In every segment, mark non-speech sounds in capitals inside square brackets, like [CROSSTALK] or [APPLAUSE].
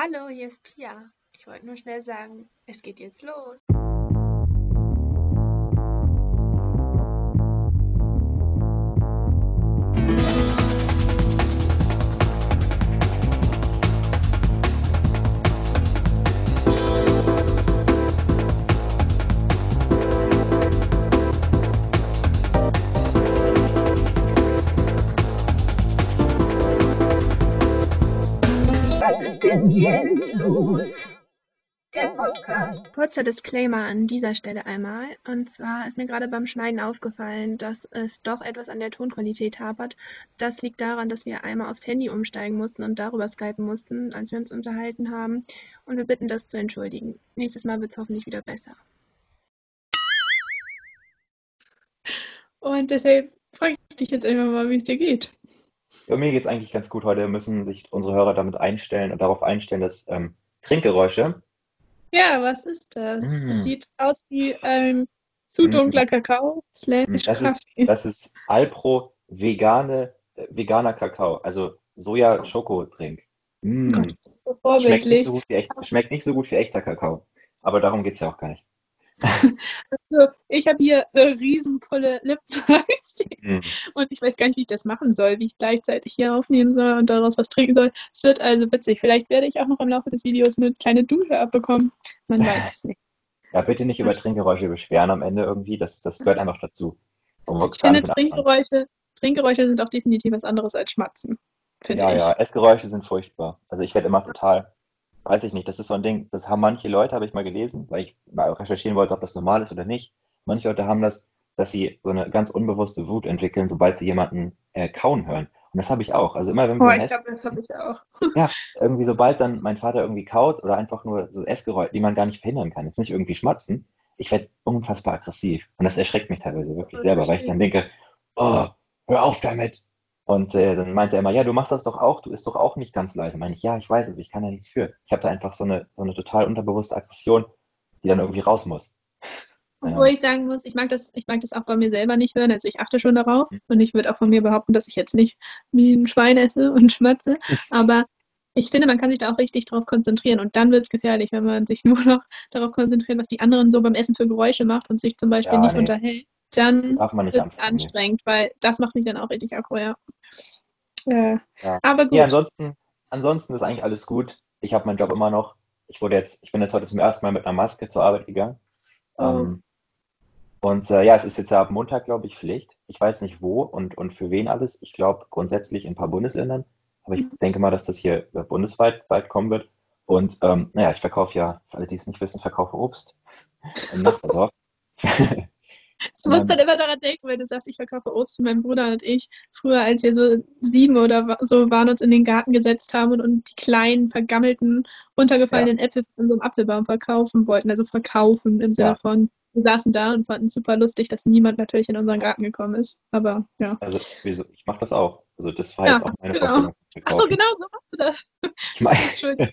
Hallo, hier ist Pia. Ich wollte nur schnell sagen, es geht jetzt los. Kurzer Disclaimer an dieser Stelle einmal. Und zwar ist mir gerade beim Schneiden aufgefallen, dass es doch etwas an der Tonqualität hapert. Das liegt daran, dass wir einmal aufs Handy umsteigen mussten und darüber skypen mussten, als wir uns unterhalten haben. Und wir bitten das zu entschuldigen. Nächstes Mal wird es hoffentlich wieder besser. Und deshalb frage ich dich jetzt einfach mal, wie es dir geht. Ja, mir geht's eigentlich ganz gut heute. Müssen sich unsere Hörer damit einstellen und darauf einstellen, dass ähm, Trinkgeräusche. Ja, was ist das? Mm. Es sieht aus wie ein zu Mm. dunkler Kakao slash Das ist, das ist Alpro vegane, äh, veganer Kakao, also Soja-Schokotrink. Mm. Gott, so Schmeckt nicht so gut wie echt, schmeckt nicht so gut wie echter Kakao. Aber darum geht's ja auch gar nicht. Also, ich habe hier eine riesenvolle Lipgloss Mm. und ich weiß gar nicht, wie ich das machen soll, wie ich gleichzeitig hier aufnehmen soll und daraus was trinken soll. Es wird also witzig. Vielleicht werde ich auch noch im Laufe des Videos eine kleine Dusche abbekommen. Man weiß es nicht. [LAUGHS] Ja, bitte nicht über Trinkgeräusche beschweren am Ende irgendwie. Das, das gehört einfach dazu. Ich finde. Trinkgeräusche, Trinkgeräusche sind auch definitiv was anderes als Schmatzen, Ja, ich. ja, Essgeräusche sind furchtbar. Also ich werde immer total, weiß ich nicht, das ist so ein Ding, das haben manche Leute, habe ich mal gelesen, weil ich mal recherchieren wollte, ob das normal ist oder nicht. Manche Leute haben das, dass sie so eine ganz unbewusste Wut entwickeln, sobald sie jemanden äh, kauen hören. Und das habe ich auch. Also immer, wenn wir Oh, ich glaube, das habe ich auch. [LAUGHS] [LAUGHS] ja, irgendwie sobald dann mein Vater irgendwie kaut oder einfach nur so Essgeräusche, die man gar nicht verhindern kann, jetzt nicht irgendwie schmatzen, ich werde unfassbar aggressiv. Und das erschreckt mich teilweise wirklich selber, weil ich dann denke, oh, hör auf damit. Und äh, dann meinte er immer, ja, du machst das doch auch, du isst doch auch nicht ganz leise. Meine ich, ja, ich weiß, aber ich kann da nichts für. Ich habe da einfach so eine, so eine total unterbewusste Aggression, die dann irgendwie raus muss. Obwohl Ja. ich sagen muss, ich mag das, ich mag das auch bei mir selber nicht hören. Also ich achte schon darauf Hm. und ich würde auch von mir behaupten, dass ich jetzt nicht wie ein Schwein esse und [LAUGHS] schmatze. Aber ich finde, man kann sich da auch richtig drauf konzentrieren und dann wird es gefährlich, wenn man sich [LAUGHS] nur noch darauf konzentriert, was die anderen so beim Essen für Geräusche macht und sich zum Beispiel Ja, nicht nee. unterhält. Dann Darf man nicht wird es anfangen. anstrengend, weil das macht mich dann auch richtig aggro, ja. Äh, Ja. aber gut. Nee, ansonsten, ansonsten ist eigentlich alles gut. Ich habe meinen Job immer noch. Ich wurde jetzt, ich bin jetzt heute zum ersten Mal mit einer Maske zur Arbeit gegangen. Oh. Ähm, und äh, ja, es ist jetzt ab Montag, glaube ich, Pflicht. Ich weiß nicht wo und, und für wen alles. Ich glaube grundsätzlich in ein paar Bundesländern. Aber ich Mhm. denke mal, dass das hier äh, bundesweit bald kommen wird. Und ähm, naja, ich verkaufe ja, für alle, die es nicht wissen, verkaufe Obst [LAUGHS] im Nachbardorf. [LAUGHS] Ich muss dann immer daran denken, wenn du sagst, ich verkaufe Obst. Mein Bruder und ich, früher, als wir so sieben oder so waren, uns in den Garten gesetzt haben und, und die kleinen, vergammelten, runtergefallenen Äpfel von so einem Apfelbaum verkaufen wollten. Also verkaufen im Sinne Ja. von, wir saßen da und fanden es super lustig, dass niemand natürlich in unseren Garten gekommen ist. Aber ja. Also, wieso? Ich mache das auch. Also, das war Ja, jetzt auch meine genau. Vorstellung. vom Ach so, Verkaufen. genau, so machst du das. Ich meine, [LAUGHS]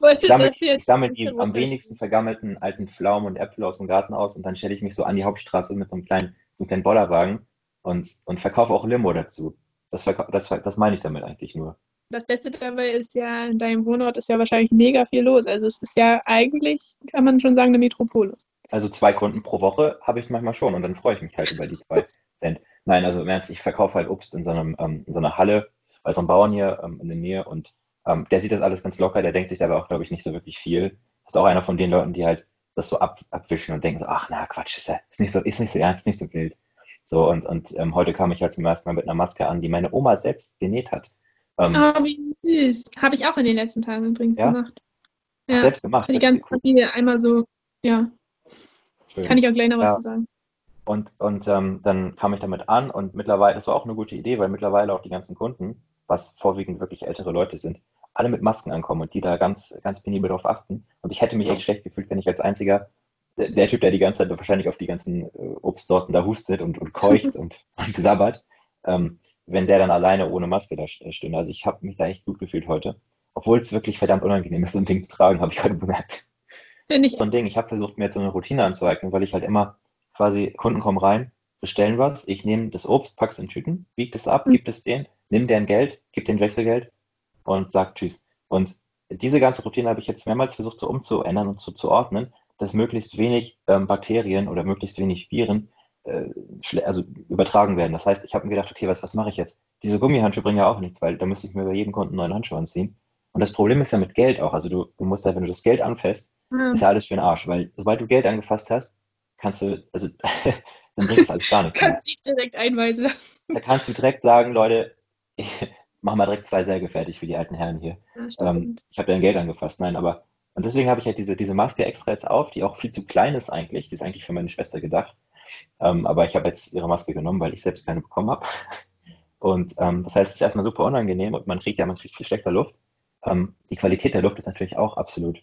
wollte Ich sammle, das jetzt ich sammle die am wenigsten vergammelten alten Pflaumen und Äpfel aus dem Garten aus und dann stelle ich mich so an die Hauptstraße mit so einem kleinen, so einem kleinen Bollerwagen und, und verkaufe auch Limo dazu. Das, das, das meine ich damit eigentlich nur. Das Beste dabei ist ja, in deinem Wohnort ist ja wahrscheinlich mega viel los. Also es ist ja eigentlich, kann man schon sagen, eine Metropole. Also zwei Kunden pro Woche habe ich manchmal schon und dann freue ich mich halt über die zwei [LAUGHS] Cent. Nein, also im Ernst, ich verkaufe halt Obst in so, einem, ähm, in so einer Halle bei so einem Bauern hier ähm, in der Nähe und ähm, der sieht das alles ganz locker, der denkt sich dabei auch, glaube ich, nicht so wirklich viel. Das ist auch einer von den Leuten, die halt das so ab, abwischen und denken so, ach na Quatsch, ist, ja, ist, nicht so, ist nicht so ernst, nicht so wild. So, und, und ähm, heute kam ich halt zum ersten Mal mit einer Maske an, die meine Oma selbst genäht hat. Ähm, Oh, wie süß. Habe ich auch in den letzten Tagen übrigens Ja? gemacht. Ach, Ja, selbst gemacht, für die ganze cool. Familie einmal so, ja, Schön. kann ich auch gleich noch was Ja. zu sagen. Und, und ähm, dann kam ich damit an und mittlerweile, das war auch eine gute Idee, weil mittlerweile auch die ganzen Kunden, was vorwiegend wirklich ältere Leute sind, alle mit Masken ankommen und die da ganz, ganz penibel drauf achten. Und ich hätte mich echt schlecht gefühlt, wenn ich als einziger, der, der Typ, der die ganze Zeit wahrscheinlich auf die ganzen äh, Obstsorten da hustet und, und keucht [LAUGHS] und, und sabbert, ähm, wenn der dann alleine ohne Maske da st- stünde. Also ich habe mich da echt gut gefühlt heute. Obwohl es wirklich verdammt unangenehm ist, so ein Ding zu tragen, habe ich heute bemerkt. Finde ich so ein Ding. Ich habe versucht, mir jetzt so eine Routine anzueignen, weil ich halt immer quasi, Kunden kommen rein, bestellen was, ich nehme das Obst, pack's in Tüten, wiege es ab, Mhm. gib es denen, nimm deren Geld, gib denen Wechselgeld und sag Tschüss. Und diese ganze Routine habe ich jetzt mehrmals versucht so umzuändern und zu, zu ordnen, dass möglichst wenig ähm, Bakterien oder möglichst wenig Viren äh, also übertragen werden. Das heißt, ich habe mir gedacht, okay, was, was mache ich jetzt? Diese Gummihandschuhe bringen ja auch nichts, weil da müsste ich mir bei jedem Kunden einen neuen Handschuh anziehen. Und das Problem ist ja mit Geld auch. Also du, du musst ja, wenn du das Geld anfasst, Ja. ist ja alles für den Arsch, weil sobald du Geld angefasst hast, kannst du, also [LAUGHS] dann bringt das alles gar nichts. Kannst sie direkt einweisen. Da kannst du direkt sagen, Leute, mach mal direkt zwei Särge fertig für die alten Herren hier. Ja, Ähm, ich habe dein Geld angefasst, nein, aber und deswegen habe ich halt diese, diese Maske extra jetzt auf, die auch viel zu klein ist eigentlich. Die ist eigentlich für meine Schwester gedacht. Ähm, aber ich habe jetzt ihre Maske genommen, weil ich selbst keine bekommen habe. [LAUGHS] Und ähm, das heißt, es ist erstmal super unangenehm und man kriegt ja, man kriegt viel schlechter Luft. Ähm, die Qualität der Luft ist natürlich auch absolut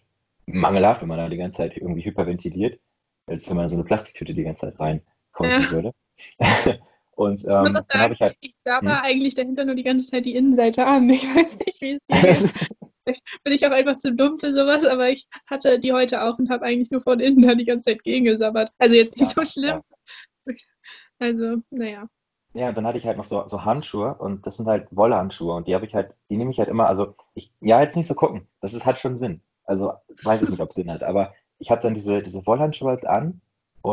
mangelhaft, wenn man da die ganze Zeit irgendwie hyperventiliert, als wenn man so eine Plastiktüte die ganze Zeit rein Ja. würde. [LAUGHS] Und Ich ähm, habe sagen, ich halt, ich sabber hm? eigentlich dahinter nur die ganze Zeit die Innenseite an. Ich weiß nicht, wie es geht. [LAUGHS] Vielleicht bin ich auch einfach zu dumm für sowas, aber ich hatte die heute auch und habe eigentlich nur von innen da die ganze Zeit gegengesabbert. Also jetzt nicht ja, so schlimm. ja. Also, naja. Ja, und dann hatte ich halt noch so, so Handschuhe und das sind halt Wollhandschuhe und die habe ich halt, die nehme ich halt immer, also ich, ja, jetzt nicht so gucken, das ist, hat schon Sinn. Also weiß ich nicht, ob es Sinn hat, aber ich habe dann diese, diese Wollhandschuhe halt an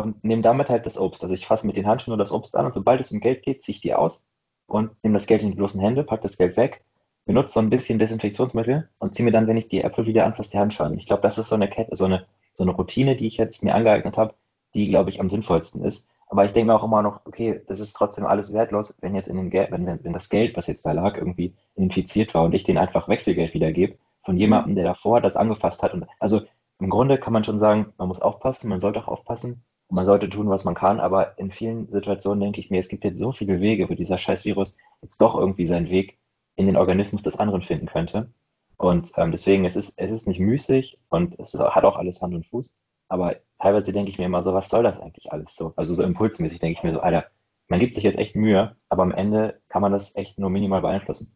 und nehme damit halt das Obst. Also ich fasse mit den Handschuhen nur das Obst an und sobald es um Geld geht, ziehe ich die aus und nehme das Geld in die bloßen Hände, pack das Geld weg, benutze so ein bisschen Desinfektionsmittel und ziehe mir dann, wenn ich die Äpfel wieder anfasse, die Handschuhe an. Ich glaube, das ist so eine Kette, so eine, so eine Routine, die ich jetzt mir angeeignet habe, die, glaube ich, am sinnvollsten ist. Aber ich denke mir auch immer noch, okay, das ist trotzdem alles wertlos, wenn jetzt in den Geld, wenn, wenn, das Geld, was jetzt da lag, irgendwie infiziert war und ich den einfach Wechselgeld wiedergebe von jemandem, der davor das angefasst hat. Und also im Grunde kann man schon sagen, man muss aufpassen, man sollte auch aufpassen man sollte tun, was man kann. Aber in vielen Situationen denke ich mir, es gibt jetzt so viele Wege, wo dieser scheiß Virus jetzt doch irgendwie seinen Weg in den Organismus des anderen finden könnte. Und ähm, deswegen, es ist, es ist nicht müßig und es ist, hat auch alles Hand und Fuß. Aber teilweise denke ich mir immer so, was soll das eigentlich alles so? Also so impulsmäßig denke ich mir so, Alter, man gibt sich jetzt echt Mühe, aber am Ende kann man das echt nur minimal beeinflussen.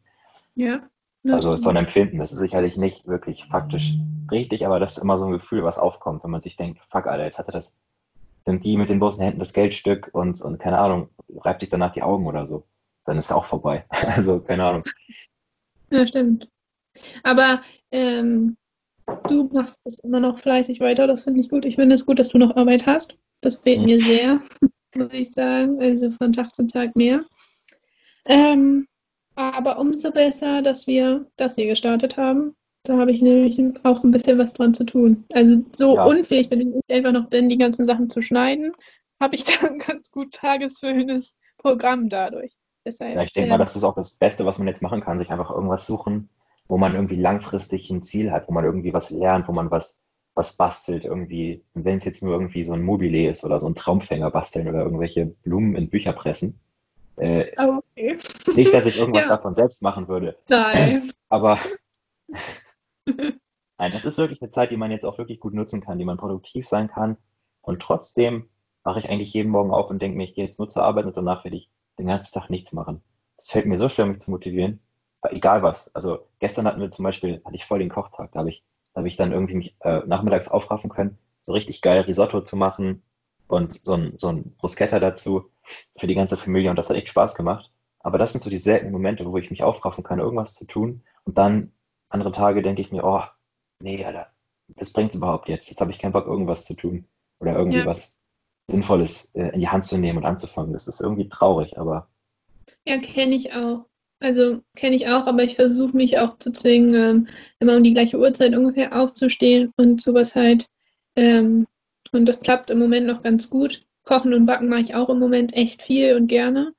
Ja, Also ist so ein. Empfinden, das ist sicherlich nicht wirklich faktisch richtig, aber das ist immer so ein Gefühl, was aufkommt, wenn man sich denkt, fuck, Alter, jetzt hatte das, sind die mit den bloßen Händen das Geldstück und, und keine Ahnung, reibt sich danach die Augen oder so. Dann ist es auch vorbei. [LAUGHS] Also, keine Ahnung. Ja, stimmt. Aber ähm, du machst das immer noch fleißig weiter, das finde ich gut. Ich finde es gut, dass du noch Arbeit hast. Das fehlt Hm. mir sehr, [LAUGHS] muss ich sagen. Also von Tag zu Tag mehr. Ähm, aber umso besser, dass wir das hier gestartet haben. Da habe ich nämlich auch ein bisschen was dran zu tun. Also so Ja, unfähig, wenn ich einfach noch bin, die ganzen Sachen zu schneiden, habe ich [LAUGHS] da ein ganz gut tagesfüllendes Programm dadurch. ja, Deshalb, ich denke mal, ähm, das ist auch das Beste, was man jetzt machen kann, sich einfach irgendwas suchen, wo man irgendwie langfristig ein Ziel hat, wo man irgendwie was lernt, wo man was, was bastelt irgendwie. Und wenn es jetzt nur irgendwie so ein Mobile ist oder so ein Traumfänger basteln oder irgendwelche Blumen in Bücher pressen. Äh, oh, okay. nicht, dass ich irgendwas [LAUGHS] Ja, davon selbst machen würde, nein. aber [LAUGHS] Nein, das ist wirklich eine Zeit, die man jetzt auch wirklich gut nutzen kann, die man produktiv sein kann. Und trotzdem mache ich eigentlich jeden Morgen auf und denke mir, ich gehe jetzt nur zur Arbeit und danach werde ich den ganzen Tag nichts machen. Es fällt mir so schwer, mich zu motivieren. Egal was. Also gestern hatten wir zum Beispiel, hatte ich voll den Kochtag. Da habe ich, da habe ich dann irgendwie mich äh, nachmittags aufraffen können, so richtig geil Risotto zu machen und so ein, so ein Bruschetta dazu für die ganze Familie. Und das hat echt Spaß gemacht. Aber das sind so die seltenen Momente, wo ich mich aufraffen kann, irgendwas zu tun. Und dann andere Tage denke ich mir, oh, nee, Alter, das bringt's überhaupt jetzt. Jetzt habe ich keinen Bock, irgendwas zu tun oder irgendwie Ja, was Sinnvolles äh, in die Hand zu nehmen und anzufangen. Das ist irgendwie traurig, aber ja, kenne ich auch. Also kenne ich auch, aber ich versuche mich auch zu zwingen, ähm, immer um die gleiche Uhrzeit ungefähr aufzustehen und sowas halt. Ähm, und das klappt im Moment noch ganz gut. Kochen und Backen mache ich auch im Moment echt viel und gerne.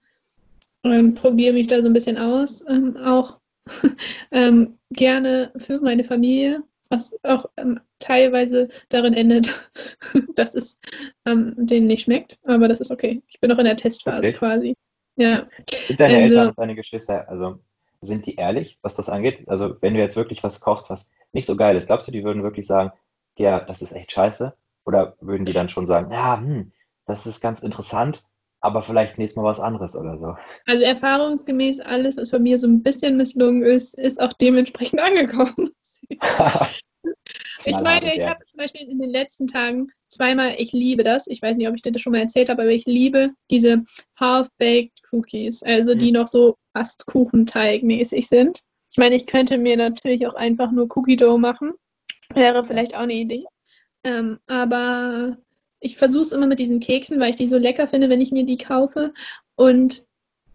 Und probiere mich da so ein bisschen aus. Ähm, auch [LAUGHS] ähm, gerne für meine Familie, was auch ähm, teilweise darin endet, [LAUGHS] dass es ähm, denen nicht schmeckt. Aber das ist okay. Ich bin noch in der Testphase wirklich. quasi. Ja, Sind deine Eltern also und deine Geschwister, also sind die ehrlich, was das angeht? Also wenn du jetzt wirklich was kochst, was nicht so geil ist, glaubst du, die würden wirklich sagen, ja, das ist echt scheiße? Oder würden die dann schon sagen, ja, hm, das ist ganz interessant, aber vielleicht nächstes Mal was anderes oder so? Also erfahrungsgemäß alles, was bei mir so ein bisschen misslungen ist, ist auch dementsprechend [LAUGHS] angekommen. Ich meine, ich habe zum Beispiel in den letzten Tagen zweimal, ich liebe das, ich weiß nicht, ob ich dir das schon mal erzählt habe, aber ich liebe diese Half-Baked Cookies, also die Hm, noch so fast Kuchenteig-mäßig sind. Ich meine, ich könnte mir natürlich auch einfach nur Cookie Dough machen. Wäre vielleicht auch eine Idee. Ähm, aber ich versuche es immer mit diesen Keksen, weil ich die so lecker finde, wenn ich mir die kaufe. Und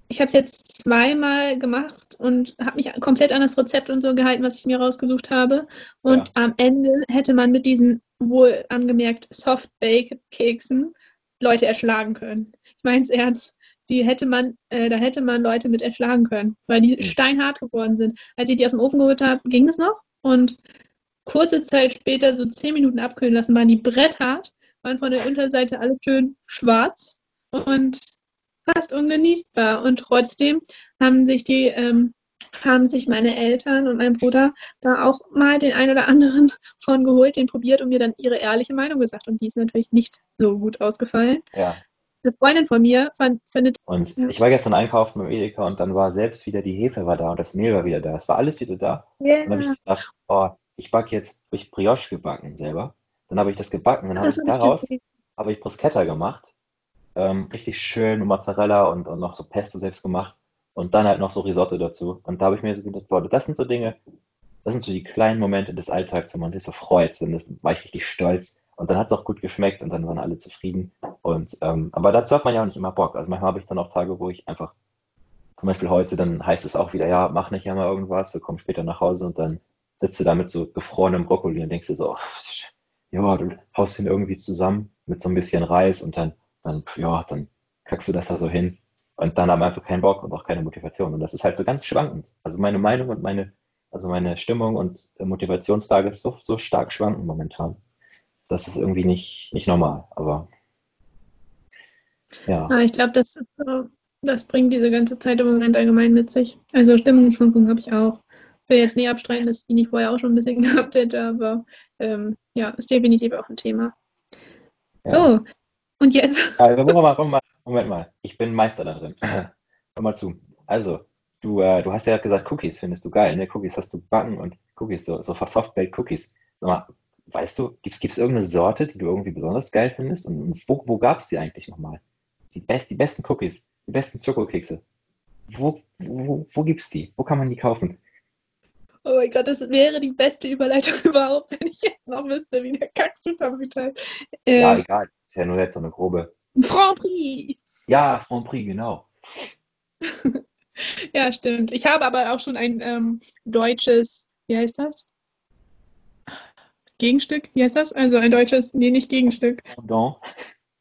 ich habe es jetzt zweimal gemacht und habe mich komplett an das Rezept und so gehalten, was ich mir rausgesucht habe. Und Ja. am Ende hätte man mit diesen wohl angemerkt Soft-Baked-Keksen Leute erschlagen können. Ich meine es ernst. Die hätte man, äh, da hätte man Leute mit erschlagen können, weil die Hm. steinhart geworden sind. Als ich die aus dem Ofen geholt habe, ging es noch. Und kurze Zeit später, so zehn Minuten abkühlen lassen, waren die bretthart, waren von der Unterseite alle schön schwarz und fast ungenießbar. Und trotzdem haben sich die, ähm, haben sich meine Eltern und mein Bruder da auch mal den einen oder anderen von geholt, den probiert und mir dann ihre ehrliche Meinung gesagt. Und die ist natürlich nicht so gut ausgefallen. Ja. Eine Freundin von mir fand, findet, Und Ja. ich war gestern einkaufen beim Edeka und dann war selbst wieder die Hefe war da und das Mehl war wieder da. Es war alles wieder da. Und dann habe ich gedacht, oh, ich backe jetzt, habe ich Brioche gebacken selber. Dann habe ich das gebacken, dann habe ich [LAUGHS] daraus, habe ich Bruschetta gemacht. Ähm, richtig schön mit Mozzarella und, und noch so Pesto selbst gemacht. Und dann halt noch so Risotto dazu. Und da habe ich mir so gedacht, boah, das sind so Dinge, das sind so die kleinen Momente des Alltags, wo man sich so freut. Und das war ich richtig stolz. Und dann hat es auch gut geschmeckt und dann waren alle zufrieden. Und ähm, aber dazu hat man ja auch nicht immer Bock. Also manchmal habe ich dann auch Tage, wo ich einfach, zum Beispiel heute, dann heißt es auch wieder, ja, mach nicht ja mal irgendwas, wir kommen später nach Hause und dann sitzt du da mit so gefrorenem Brokkoli und denkst dir so, oh, ja, du haust den irgendwie zusammen mit so ein bisschen Reis und dann, dann, ja, dann kackst du das da so hin. Und dann haben einfach keinen Bock und auch keine Motivation. Und das ist halt so ganz schwankend. Also meine Meinung und meine, also meine Stimmung und Motivationslage ist so, so stark schwankend momentan. Das ist irgendwie nicht, nicht normal. Aber ja, Ah, ich glaube, das, das bringt diese ganze Zeit im Moment allgemein mit sich. Also Stimmungsschwankungen habe ich auch. Ich will jetzt nicht abstreiten, dass ich die nicht vorher auch schon ein bisschen [LAUGHS] gehabt hätte, aber ähm, ja, ist definitiv auch ein Thema. ja. So, und jetzt? [LAUGHS] Also, wir mal, Moment mal. Ich bin Meister da drin. [CLEARS THROAT] Hör mal zu. Also, du, äh, du hast ja gesagt, Cookies findest du geil, ne? Cookies hast du backen und Cookies, so, so Soft-Baked Cookies. Sag mal, weißt du, gibt's, gibt's irgendeine Sorte, die du irgendwie besonders geil findest? Und, und wo, wo gab's die eigentlich nochmal? Die, best, die besten Cookies, die besten Schokokekse. Wo, wo, wo gibt's die? Wo kann man die kaufen? Oh mein Gott, das wäre die beste Überleitung [LAUGHS] überhaupt, wenn ich jetzt noch wüsste, wie der heißt. Ja, Äh, egal. Ist ja nur jetzt so eine grobe. Grand Prix. Ja, Grand Prix, genau. [LAUGHS] Ja, stimmt. Ich habe aber auch schon ein ähm, deutsches, wie heißt das? Gegenstück? Wie heißt das? Also ein deutsches, nee, nicht Gegenstück. Pendant.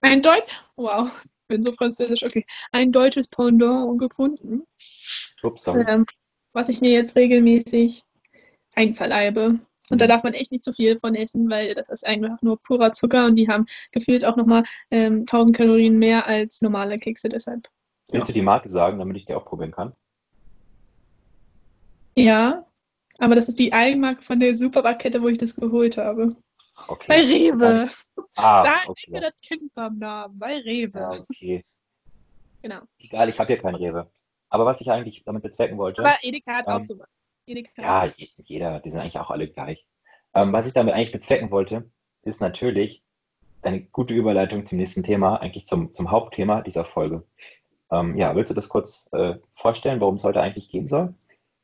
Ein Deutsch, wow, ich [LAUGHS] bin so französisch, okay. Ein deutsches Pendant gefunden, Ups, sorry. ähm, was ich mir jetzt regelmäßig einverleibe. Und da Mhm. darf man echt nicht zu viel von essen, weil das ist einfach nur purer Zucker und die haben gefühlt auch nochmal ähm, 1000 Kalorien mehr als normale Kekse, deshalb. Willst Ja. du die Marke sagen, damit ich die auch probieren kann? Ja, aber das ist die Eigenmarke von der Supermarktkette, wo ich das geholt habe. Bei Okay. Gar Rewe. Ah, Sag okay. mir das Kind beim Namen. Bei Rewe. Ja, okay. Genau. Egal, ich habe hier kein Rewe. Aber was ich eigentlich damit bezwecken wollte, Aber Edeka hat auch ähm, sowas. Ja, je- jeder, die sind eigentlich auch alle gleich. Ähm, was ich damit eigentlich bezwecken wollte, ist natürlich eine gute Überleitung zum nächsten Thema, eigentlich zum, zum Hauptthema dieser Folge. Ähm, ja, willst du das kurz äh, vorstellen, worum es heute eigentlich gehen soll?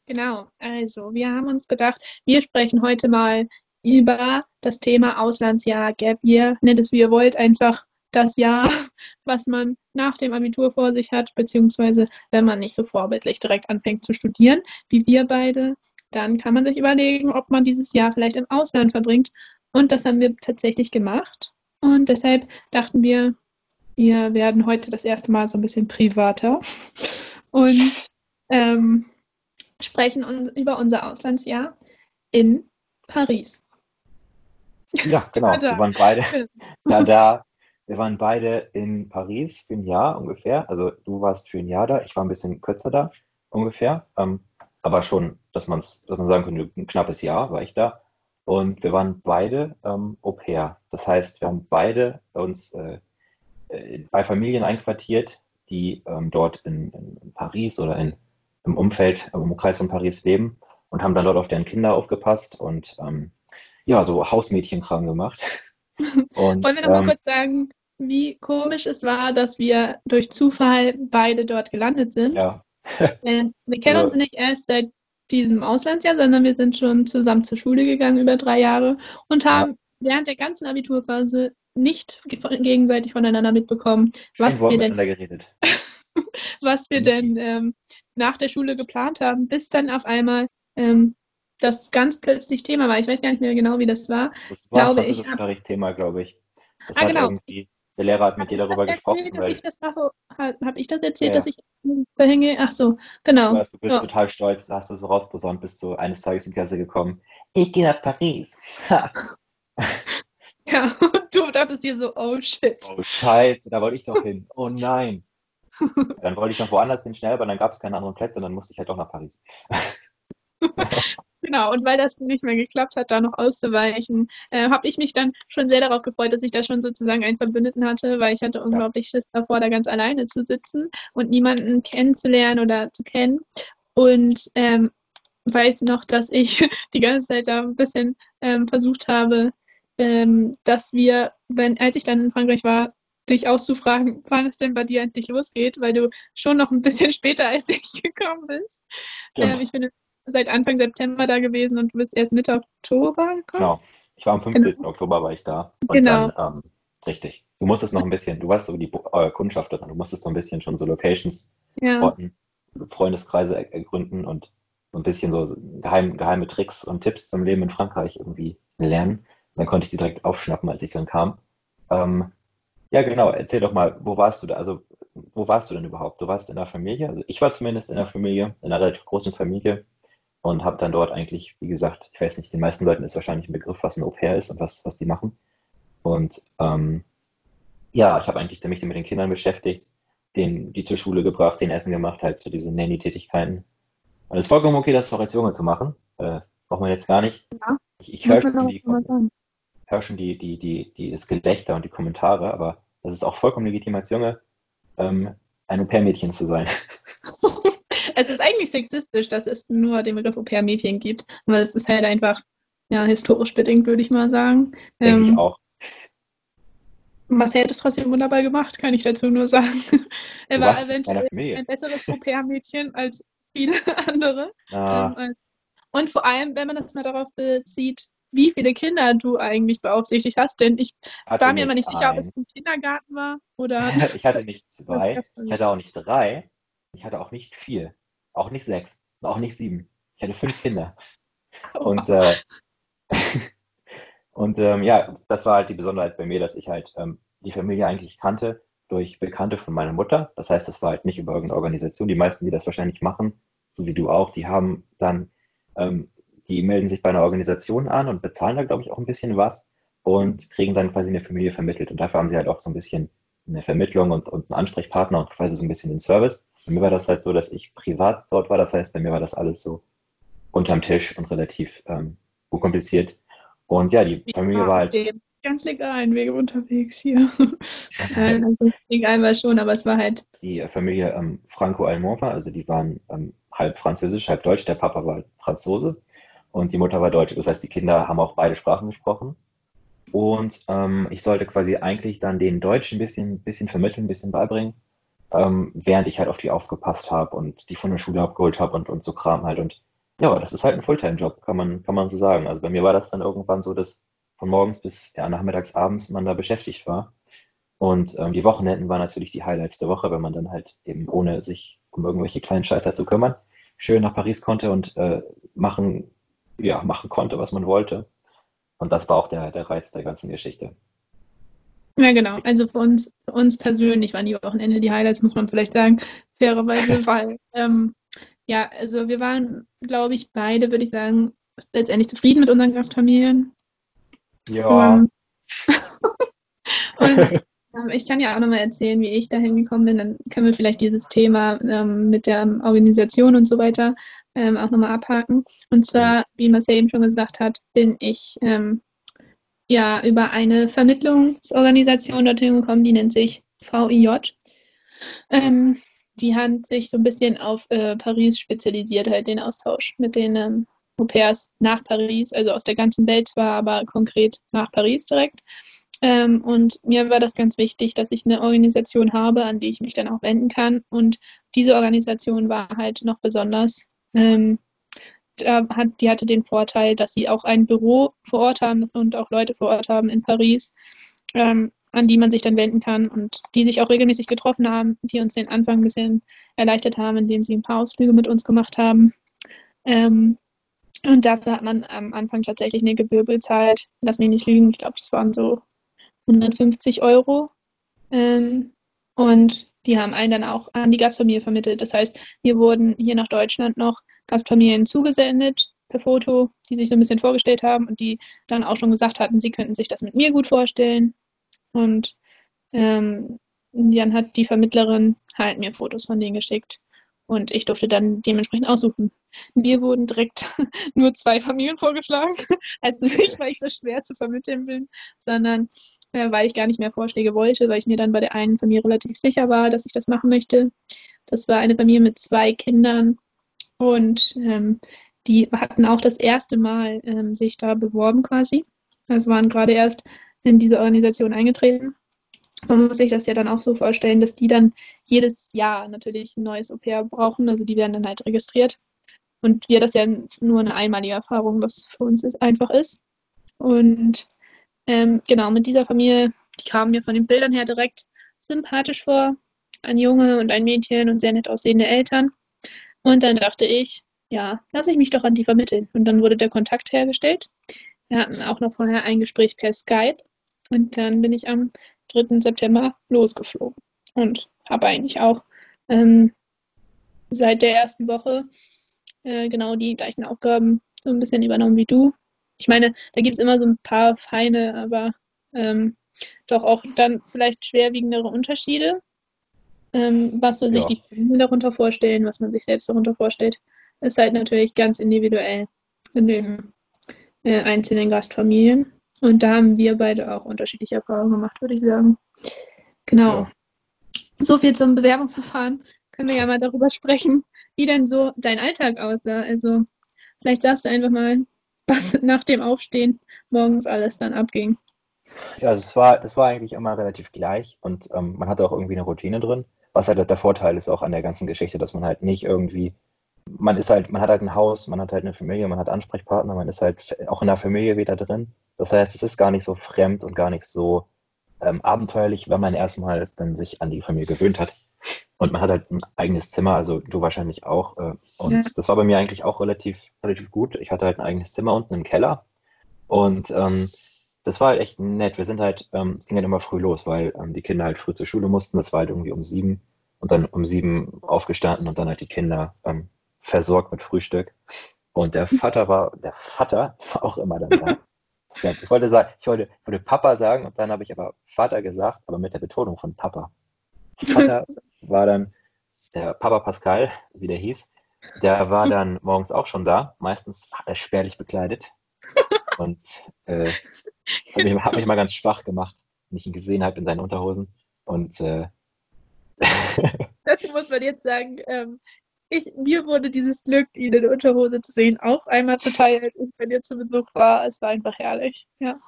Genau, also wir haben uns gedacht, wir sprechen heute mal über das Thema Auslandsjahr, Gap Year, nennt es wie ihr wollt, einfach das Jahr, [LAUGHS] was man nach dem Abitur vor sich hat, beziehungsweise wenn man nicht so vorbildlich direkt anfängt zu studieren, wie wir beide, dann kann man sich überlegen, ob man dieses Jahr vielleicht im Ausland verbringt. Und das haben wir tatsächlich gemacht. Und deshalb dachten wir, wir werden heute das erste Mal so ein bisschen privater [LAUGHS] und ähm, sprechen un über unser Auslandsjahr in Paris. Ja, [LAUGHS] genau. Wir waren beide, da, da, wir waren beide in Paris für ein Jahr ungefähr. Also du warst für ein Jahr da, ich war ein bisschen kürzer da ungefähr. Ähm, aber schon, dass man es, dass man sagen könnte, ein knappes Jahr war ich da. Und wir waren beide ähm, Au pair. Das heißt, wir haben beide uns äh, äh, bei Familien einquartiert, die ähm, dort in, in Paris oder in, im Umfeld, im Umkreis von Paris leben und haben dann dort auf deren Kinder aufgepasst und ähm, ja, so Hausmädchenkram gemacht. [LAUGHS] Und Wollen wir noch mal ähm, kurz sagen, wie komisch es war, dass wir durch Zufall beide dort gelandet sind? ja, [LAUGHS] wir kennen uns nicht erst seit diesem Auslandsjahr, sondern wir sind schon zusammen zur Schule gegangen über drei Jahre und haben während der ganzen Abiturphase nicht gegenseitig voneinander mitbekommen, [LAUGHS] was wir, denn, was wir denn ähm, nach der Schule geplant haben, bis dann auf einmal ähm, das ganz plötzlich Thema war. Ich weiß gar nicht mehr genau, wie das war. Das war glaube ich. Thema, glaube ich. Das Ah, genau. irgendwie, der Lehrer hat mit dir darüber gesprochen, erzählt, weil ich das mache? Habe ich das erzählt, Ja, dass ich gehe? Ach so, du, genau. warst, du bist Ja. total stolz, da hast du so rausposaunt, bist so eines Tages in die Klasse gekommen. Ich gehe nach Paris. [LAUGHS] Ja, und du dachtest dir so, oh shit. Oh Scheiße, da wollte ich doch hin. Oh nein. [LAUGHS] Dann wollte ich noch woanders hin schnell, aber dann gab es keine anderen Plätze und dann musste ich halt doch nach Paris. [LAUGHS] Genau, und weil das nicht mehr geklappt hat, da noch auszuweichen, äh, habe ich mich dann schon sehr darauf gefreut, dass ich da schon sozusagen einen Verbündeten hatte, weil ich hatte unglaublich Schiss davor, da ganz alleine zu sitzen und niemanden kennenzulernen oder zu kennen. Und ähm, weiß noch, dass ich [LAUGHS] die ganze Zeit da ein bisschen ähm, versucht habe, ähm, dass wir, wenn, als ich dann in Frankreich war, dich auszufragen, [LAUGHS] wann es denn bei dir endlich losgeht, weil du schon noch ein bisschen [LAUGHS] später als ich gekommen bist. Stimmt. Ähm, ich bin seit Anfang September da gewesen und du bist erst Mitte Oktober gekommen. Genau. Ich war am 15. Oktober war ich da. Und Genau. dann, ähm, richtig. Du musstest noch ein bisschen, du warst so die äh, Kundschafterin, du musstest so ein bisschen schon so Locations Ja, spotten, Freundeskreise er- ergründen und so ein bisschen so geheim, geheime Tricks und Tipps zum Leben in Frankreich irgendwie lernen. Dann konnte ich die direkt aufschnappen, als ich dann kam. Ähm, ja, genau. Erzähl doch mal, wo warst du da? Also, wo warst du denn überhaupt? Du warst in der Familie? Also, ich war zumindest in der Familie, in einer relativ großen Familie und habe dann dort eigentlich, wie gesagt, ich weiß nicht, den meisten Leuten ist wahrscheinlich ein Begriff, was ein Au-pair ist und was, was die machen. Und ähm, ja, ich habe eigentlich mich mit den Kindern beschäftigt, den, die zur Schule gebracht, den Essen gemacht, halt so diese Nanny-Tätigkeiten. Und es ist vollkommen okay, das auch als Junge zu machen. Äh, braucht man jetzt gar nicht. Ja, Ich, ich höre schon, die, hör schon die, die, die, die, das Gelächter und die Kommentare, aber das ist auch vollkommen legitim als Junge, ähm, ein Au-pair-Mädchen zu sein. [LAUGHS] Es ist eigentlich sexistisch, dass es nur den Begriff Au-pair-Mädchen gibt, weil es ist halt einfach ja, historisch bedingt, würde ich mal sagen. Denke ich Ähm, auch. Marcel hat es trotzdem wunderbar gemacht, kann ich dazu nur sagen. Er Du war eventuell ein besseres Au-pair-Mädchen als viele [LAUGHS] andere. Ah, Ähm, und vor allem, wenn man das mal darauf bezieht, wie viele Kinder du eigentlich beaufsichtigt hast, denn ich hatte war mir immer nicht sicher, ob eins. es im Kindergarten war oder. [LAUGHS] Ich hatte nicht [LAUGHS] zwei, ich hatte auch nicht drei, ich hatte auch nicht vier, auch nicht sechs, auch nicht sieben. Ich hatte fünf Kinder. [LAUGHS] Und, äh, [LAUGHS] und ähm, ja, das war halt die Besonderheit bei mir, dass ich halt ähm, die Familie eigentlich kannte durch Bekannte von meiner Mutter. Das heißt, das war halt nicht über irgendeine Organisation. Die meisten, die das wahrscheinlich machen, so wie du auch, die haben dann, ähm, die melden sich bei einer Organisation an und bezahlen da, glaube ich, auch ein bisschen was und kriegen dann quasi eine Familie vermittelt. Und dafür haben sie halt auch so ein bisschen eine Vermittlung und, und einen Ansprechpartner und quasi so ein bisschen den Service. Bei mir war das halt so, dass ich privat dort war. Das heißt, bei mir war das alles so unterm Tisch und relativ ähm, unkompliziert. Und ja, die Ich Familie war halt, ganz legalen Wege unterwegs hier. Nein, [LAUGHS] [LAUGHS] also legal war schon, aber es war halt. die Familie ähm, Franco-Allemand war, also die waren ähm, halb französisch, halb deutsch. Der Papa war Franzose und die Mutter war Deutsche. Das heißt, die Kinder haben auch beide Sprachen gesprochen. Und ähm, ich sollte quasi eigentlich dann den Deutsch ein bisschen, bisschen vermitteln, ein bisschen beibringen, ähm, während ich halt auf die aufgepasst habe und die von der Schule abgeholt habe und, und so Kram halt. Und ja, das ist halt ein Fulltime-Job, kann man, kann man so sagen. Also bei mir war das dann irgendwann so, dass von morgens bis ja, nachmittags, abends man da beschäftigt war. Und ähm, die Wochenenden waren natürlich die Highlights der Woche, wenn man dann halt eben ohne sich um irgendwelche kleinen Scheißer zu kümmern, schön nach Paris konnte und äh, machen, ja, machen konnte, was man wollte. Und das war auch der, der Reiz der ganzen Geschichte. Ja, genau. Also für uns, für uns persönlich waren die Wochenende die Highlights, muss man vielleicht sagen, fairerweise, weil, ähm, ja, also wir waren, glaube ich, beide, würde ich sagen, letztendlich zufrieden mit unseren Gastfamilien. Ja, Ähm, [LAUGHS] und ähm, ich kann ja auch nochmal erzählen, wie ich dahin gekommen bin. Dann können wir vielleicht dieses Thema ähm, mit der Organisation und so weiter ähm, auch nochmal abhaken. Und zwar, wie Marcel eben schon gesagt hat, bin ich ähm, ja über eine Vermittlungsorganisation dorthin gekommen, die nennt sich VIJ. Ähm, die hat sich so ein bisschen auf äh, Paris spezialisiert, halt den Austausch mit den ähm, Au-pairs nach Paris, also aus der ganzen Welt zwar, aber konkret nach Paris direkt. Ähm, und mir war das ganz wichtig, dass ich eine Organisation habe, an die ich mich dann auch wenden kann. Und diese Organisation war halt noch besonders ähm, da hat, die hatte den Vorteil, dass sie auch ein Büro vor Ort haben und auch Leute vor Ort haben in Paris, ähm, an die man sich dann wenden kann und die sich auch regelmäßig getroffen haben, die uns den Anfang ein bisschen erleichtert haben, indem sie ein paar Ausflüge mit uns gemacht haben. Ähm, und dafür hat man am Anfang tatsächlich eine Gebühr bezahlt. Lass mich nicht lügen, ich glaube, das waren so 150 Euro. Ähm, und die haben einen dann auch an die Gastfamilie vermittelt. Das heißt, wir wurden hier nach Deutschland noch Gastfamilien zugesendet per Foto, die sich so ein bisschen vorgestellt haben und die dann auch schon gesagt hatten, sie könnten sich das mit mir gut vorstellen. Und ähm, dann hat die Vermittlerin halt mir Fotos von denen geschickt. Und ich durfte dann dementsprechend aussuchen. Mir wurden direkt [LAUGHS] nur zwei Familien vorgeschlagen. [LAUGHS] Also nicht, weil ich so schwer zu vermitteln bin, sondern äh, weil ich gar nicht mehr Vorschläge wollte, weil ich mir dann bei der einen Familie relativ sicher war, dass ich das machen möchte. Das war eine Familie mit zwei Kindern und ähm, die hatten auch das erste Mal ähm, sich da beworben quasi. Also waren gerade erst in diese Organisation eingetreten man muss sich das ja dann auch so vorstellen, dass die dann jedes Jahr natürlich ein neues Au-pair brauchen. Also die werden dann halt registriert. Und wir das ja nur eine einmalige Erfahrung, was für uns ist, einfach ist. Und ähm, genau, mit dieser Familie, die kamen mir von den Bildern her direkt sympathisch vor. Ein Junge und ein Mädchen und sehr nett aussehende Eltern. Und dann dachte ich, ja, lasse ich mich doch an die vermitteln. Und dann wurde der Kontakt hergestellt. Wir hatten auch noch vorher ein Gespräch per Skype. Und dann bin ich am 3. September losgeflogen und habe eigentlich auch ähm, seit der ersten Woche äh, genau die gleichen Aufgaben so ein bisschen übernommen wie du. Ich meine, da gibt es immer so ein paar feine, aber ähm, doch auch dann vielleicht schwerwiegendere Unterschiede, ähm, was so ja. sich die Familien darunter vorstellen, was man sich selbst darunter vorstellt, ist halt natürlich ganz individuell in den äh, einzelnen Gastfamilien. Und da haben wir beide auch unterschiedliche Erfahrungen gemacht, würde ich sagen. Genau. Ja. So viel zum Bewerbungsverfahren. Können wir ja mal darüber sprechen, wie denn so dein Alltag aussah. Also vielleicht sagst du einfach mal, was [LAUGHS] nach dem Aufstehen morgens alles dann abging. Ja, das war, das war eigentlich immer relativ gleich und ähm, man hatte auch irgendwie eine Routine drin. Was halt der Vorteil ist auch an der ganzen Geschichte, dass man halt nicht irgendwie, man ist halt, man hat halt ein Haus, man hat halt eine Familie, man hat Ansprechpartner, man ist halt auch in der Familie wieder drin. Das heißt, es ist gar nicht so fremd und gar nicht so ähm, abenteuerlich, wenn man erstmal dann sich an die Familie gewöhnt hat. Und man hat halt ein eigenes Zimmer, also du wahrscheinlich auch. Äh, und ja. das war bei mir eigentlich auch relativ, relativ gut. Ich hatte halt ein eigenes Zimmer unten im Keller. Und ähm, das war halt echt nett. Wir sind halt, ähm, es ging halt immer früh los, weil ähm, die Kinder halt früh zur Schule mussten. Das war halt irgendwie um sieben und dann um sieben aufgestanden und dann halt die Kinder ähm, versorgt mit Frühstück. Und der Vater war, der Vater [LAUGHS] war auch immer dann da. [LAUGHS] Ja, ich wollte sagen, ich wollte, ich wollte Papa sagen und dann habe ich aber Vater gesagt, aber mit der Betonung von Papa. [LAUGHS] Vater war dann der Papa Pascal, wie der hieß. Der war [LAUGHS] dann morgens auch schon da, meistens spärlich bekleidet. Und äh, hat, mich, hat mich mal ganz schwach gemacht, wenn ich ihn gesehen habe in seinen Unterhosen. Und äh, [LAUGHS] Dazu muss man jetzt sagen, ähm, ich, mir wurde dieses Glück, ihn in der Unterhose zu sehen, auch einmal zuteil, wenn ihr zu Besuch war. Es war einfach herrlich. Ja.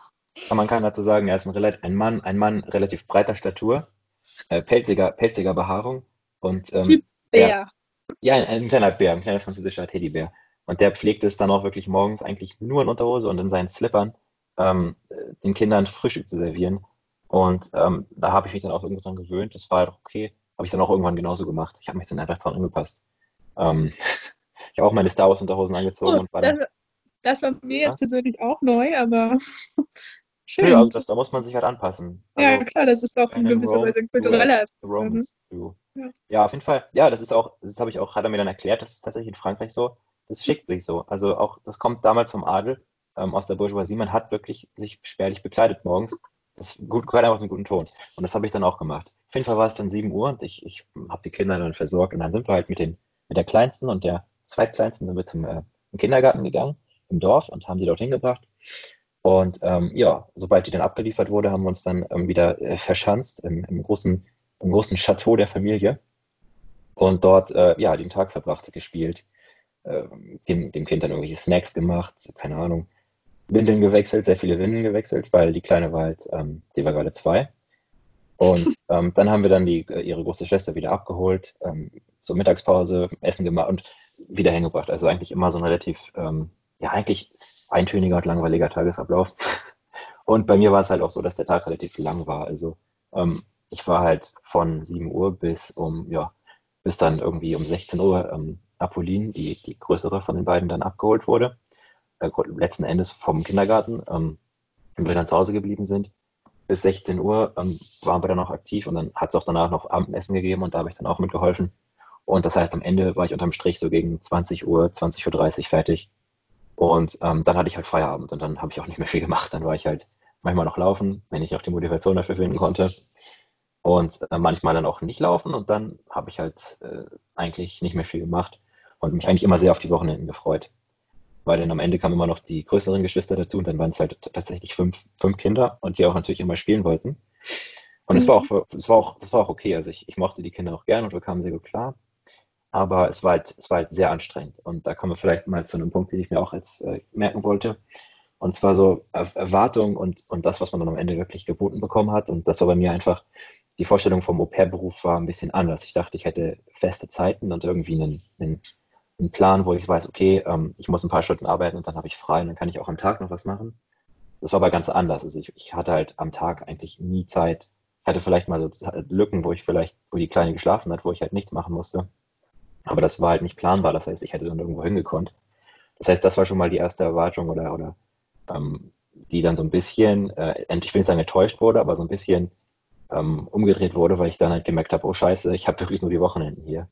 Man kann dazu sagen, er ist ein, ein Mann, ein Mann relativ breiter Statur, äh, pelziger, pelziger Behaarung und ähm, typ Bär. ja, ein, ein, kleiner Bär, ein kleiner französischer Teddybär. Und der pflegt es dann auch wirklich morgens eigentlich nur in Unterhose und in seinen Slippern ähm, den Kindern Frühstück zu servieren. Und ähm, da habe ich mich dann auch irgendwann gewöhnt. Das war halt okay. Habe ich dann auch irgendwann genauso gemacht. Ich habe mich dann einfach dran angepasst. Ähm, [LAUGHS] ich habe auch meine Star Wars Unterhosen angezogen. Oh, und war das, das war mir ja? jetzt persönlich auch neu, aber [LAUGHS] schön. Ja, also das, da muss man sich halt anpassen. Also, ja, klar, das ist auch in gewisser Weise ein kultureller Aspekt. Ja. ja, auf jeden Fall. Ja, das ist auch, das habe ich auch, hat er mir dann erklärt, das ist tatsächlich in Frankreich so. Das schickt sich so. Also auch, das kommt damals vom Adel, ähm, aus der Bourgeoisie. Man hat wirklich sich spärlich bekleidet morgens. Das gut, gehört einfach einen guten Ton. Und das habe ich dann auch gemacht. Auf jeden Fall war es dann 7 Uhr und ich, ich habe die Kinder dann versorgt und dann sind wir halt mit den mit der kleinsten und der zweitkleinsten sind wir zum äh, Kindergarten gegangen im Dorf und haben die dort hingebracht. Und ähm, ja, sobald die dann abgeliefert wurde, haben wir uns dann ähm, wieder äh, verschanzt im, im, großen, im großen Chateau der Familie und dort äh, ja den Tag verbracht, gespielt, äh, dem, dem Kind dann irgendwelche Snacks gemacht, keine Ahnung, Windeln gewechselt, sehr viele Windeln gewechselt, weil die Kleine war halt, ähm, die war gerade zwei. Und [LAUGHS] ähm, dann haben wir dann die, äh, ihre große Schwester wieder abgeholt, ähm, zur Mittagspause Essen gemacht. Und wieder hingebracht. Also eigentlich immer so ein relativ, ähm, ja, eigentlich eintöniger und langweiliger Tagesablauf. Und bei mir war es halt auch so, dass der Tag relativ lang war. Also ähm, ich war halt von 7 Uhr bis um, ja, bis dann irgendwie um 16 Uhr ähm, Apollin, die, die größere von den beiden, dann abgeholt wurde. Äh, letzten Endes vom Kindergarten. Ähm, und wir dann zu Hause geblieben sind. Bis 16 Uhr ähm, waren wir dann noch aktiv und dann hat es auch danach noch Abendessen gegeben und da habe ich dann auch mitgeholfen. Und das heißt, am Ende war ich unterm Strich so gegen 20 Uhr, 20.30 Uhr fertig. Und ähm, dann hatte ich halt Feierabend und dann habe ich auch nicht mehr viel gemacht. Dann war ich halt manchmal noch laufen, wenn ich auch die Motivation dafür finden konnte. Und äh, manchmal dann auch nicht laufen und dann habe ich halt äh, eigentlich nicht mehr viel gemacht und mich eigentlich immer sehr auf die Wochenenden gefreut. Weil dann am Ende kamen immer noch die größeren Geschwister dazu und dann waren es halt tatsächlich fünf, fünf Kinder und die auch natürlich immer spielen wollten. Und es mhm. war auch, das war auch, das war auch okay. Also ich, ich mochte die Kinder auch gern und wir kamen sehr gut klar. Aber es war halt, es war halt sehr anstrengend. Und da kommen wir vielleicht mal zu einem Punkt, den ich mir auch jetzt äh, merken wollte. Und zwar so Erwartung und, und das, was man dann am Ende wirklich geboten bekommen hat. Und das war bei mir einfach, die Vorstellung vom Au-pair-Beruf war ein bisschen anders. Ich dachte, ich hätte feste Zeiten und irgendwie einen, einen, einen Plan, wo ich weiß, okay, ähm, ich muss ein paar Stunden arbeiten und dann habe ich frei und dann kann ich auch am Tag noch was machen. Das war aber ganz anders. Also ich, ich hatte halt am Tag eigentlich nie Zeit. Ich hatte vielleicht mal so Lücken, wo ich vielleicht, wo die Kleine geschlafen hat, wo ich halt nichts machen musste. Aber das war halt nicht planbar. Das heißt, ich hätte dann irgendwo hingekonnt. Das heißt, das war schon mal die erste Erwartung oder, oder ähm, die dann so ein bisschen, äh, ich will nicht sagen enttäuscht wurde, aber so ein bisschen ähm, umgedreht wurde, weil ich dann halt gemerkt habe, oh scheiße, ich habe wirklich nur die Wochenenden hier.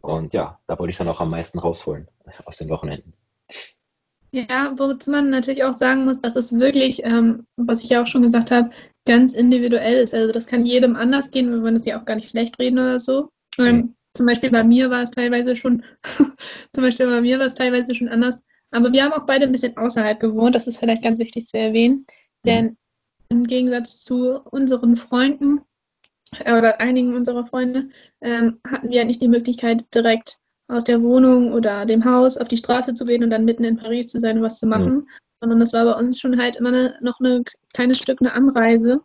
Und ja, da wollte ich dann auch am meisten rausholen [LAUGHS] aus den Wochenenden. Ja, wozu man natürlich auch sagen muss, dass es wirklich, ähm, was ich ja auch schon gesagt habe, ganz individuell ist. Also das kann jedem anders gehen, wir wollen es ja auch gar nicht schlecht reden oder so. Ähm, mhm. Zum Beispiel bei mir war es teilweise schon, [LAUGHS] zum Beispiel bei mir war es teilweise schon anders. Aber wir haben auch beide ein bisschen außerhalb gewohnt, das ist vielleicht ganz wichtig zu erwähnen. Denn im Gegensatz zu unseren Freunden äh, oder einigen unserer Freunde ähm, hatten wir nicht die Möglichkeit, direkt aus der Wohnung oder dem Haus auf die Straße zu gehen und dann mitten in Paris zu sein und was zu machen, mhm. sondern das war bei uns schon halt immer eine, noch ein kleines Stück eine Anreise.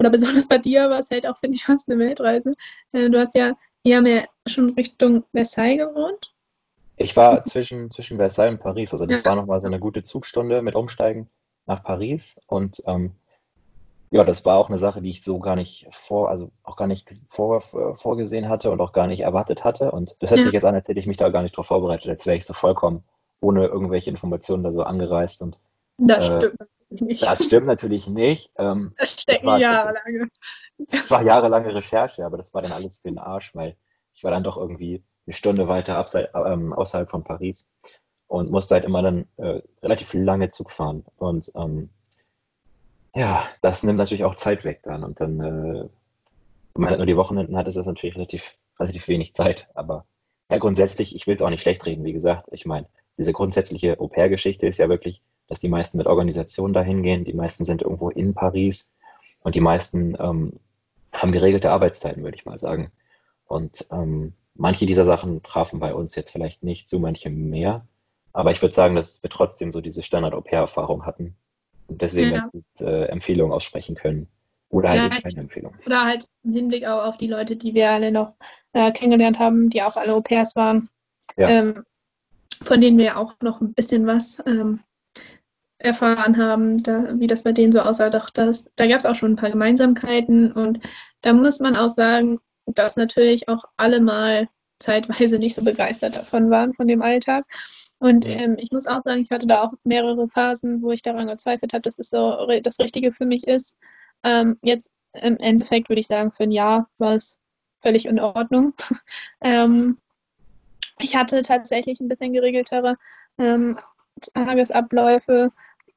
Oder besonders bei dir war es halt auch, [LAUGHS] finde ich, fast eine Weltreise. Äh, du hast ja eher mehr schon Richtung Versailles gewohnt. Ich war zwischen, zwischen Versailles und Paris. Also das ja. war nochmal so eine gute Zugstunde mit Umsteigen nach Paris. Und ähm, ja, das war auch eine Sache, die ich so gar nicht vor, also auch gar nicht vor, vorgesehen hatte und auch gar nicht erwartet hatte. Und das hört ja. sich jetzt an, als hätte ich mich da gar nicht drauf vorbereitet, als wäre ich so vollkommen ohne irgendwelche Informationen da so angereist. Und, das äh, stimmt nicht. Das stimmt natürlich nicht. Ähm, das stecken jahrelange. Das war jahrelange Recherche, aber das war dann alles für den Arsch, weil ich war dann doch irgendwie eine Stunde weiter abseits, ähm, außerhalb von Paris und musste halt immer dann äh, relativ lange Zug fahren. Und ähm, ja, das nimmt natürlich auch Zeit weg dann. Und dann, äh, wenn man halt nur die Wochenenden hat, ist das natürlich relativ, relativ wenig Zeit. Aber ja, grundsätzlich, ich will es auch nicht schlecht reden, wie gesagt. Ich meine, diese grundsätzliche Au-pair-Geschichte ist ja wirklich, dass die meisten mit Organisation dahin gehen. Die meisten sind irgendwo in Paris und die meisten ähm, haben geregelte Arbeitszeiten, würde ich mal sagen. Und ähm, manche dieser Sachen trafen bei uns jetzt vielleicht nicht so, manche mehr. Aber ich würde sagen, dass wir trotzdem so diese Standard-Au-pair-Erfahrung hatten und deswegen ja. ganz gut äh, Empfehlungen aussprechen können. Oder halt ja, keine Empfehlung. Oder halt im Hinblick auch auf die Leute, die wir alle noch äh, kennengelernt haben, die auch alle Au-pairs waren. Ja. Ähm, von denen wir auch noch ein bisschen was ähm, erfahren haben, da, wie das bei denen so aussah. Doch das, da gab es auch schon ein paar Gemeinsamkeiten und da muss man auch sagen, dass natürlich auch alle mal zeitweise nicht so begeistert davon waren, von dem Alltag. Und ähm, ich muss auch sagen, ich hatte da auch mehrere Phasen, wo ich daran gezweifelt habe, dass es so das Richtige für mich ist. Ähm, jetzt im Endeffekt würde ich sagen, für ein Jahr war es völlig in Ordnung. [LAUGHS] ähm, ich hatte tatsächlich ein bisschen geregeltere ähm, Tagesabläufe.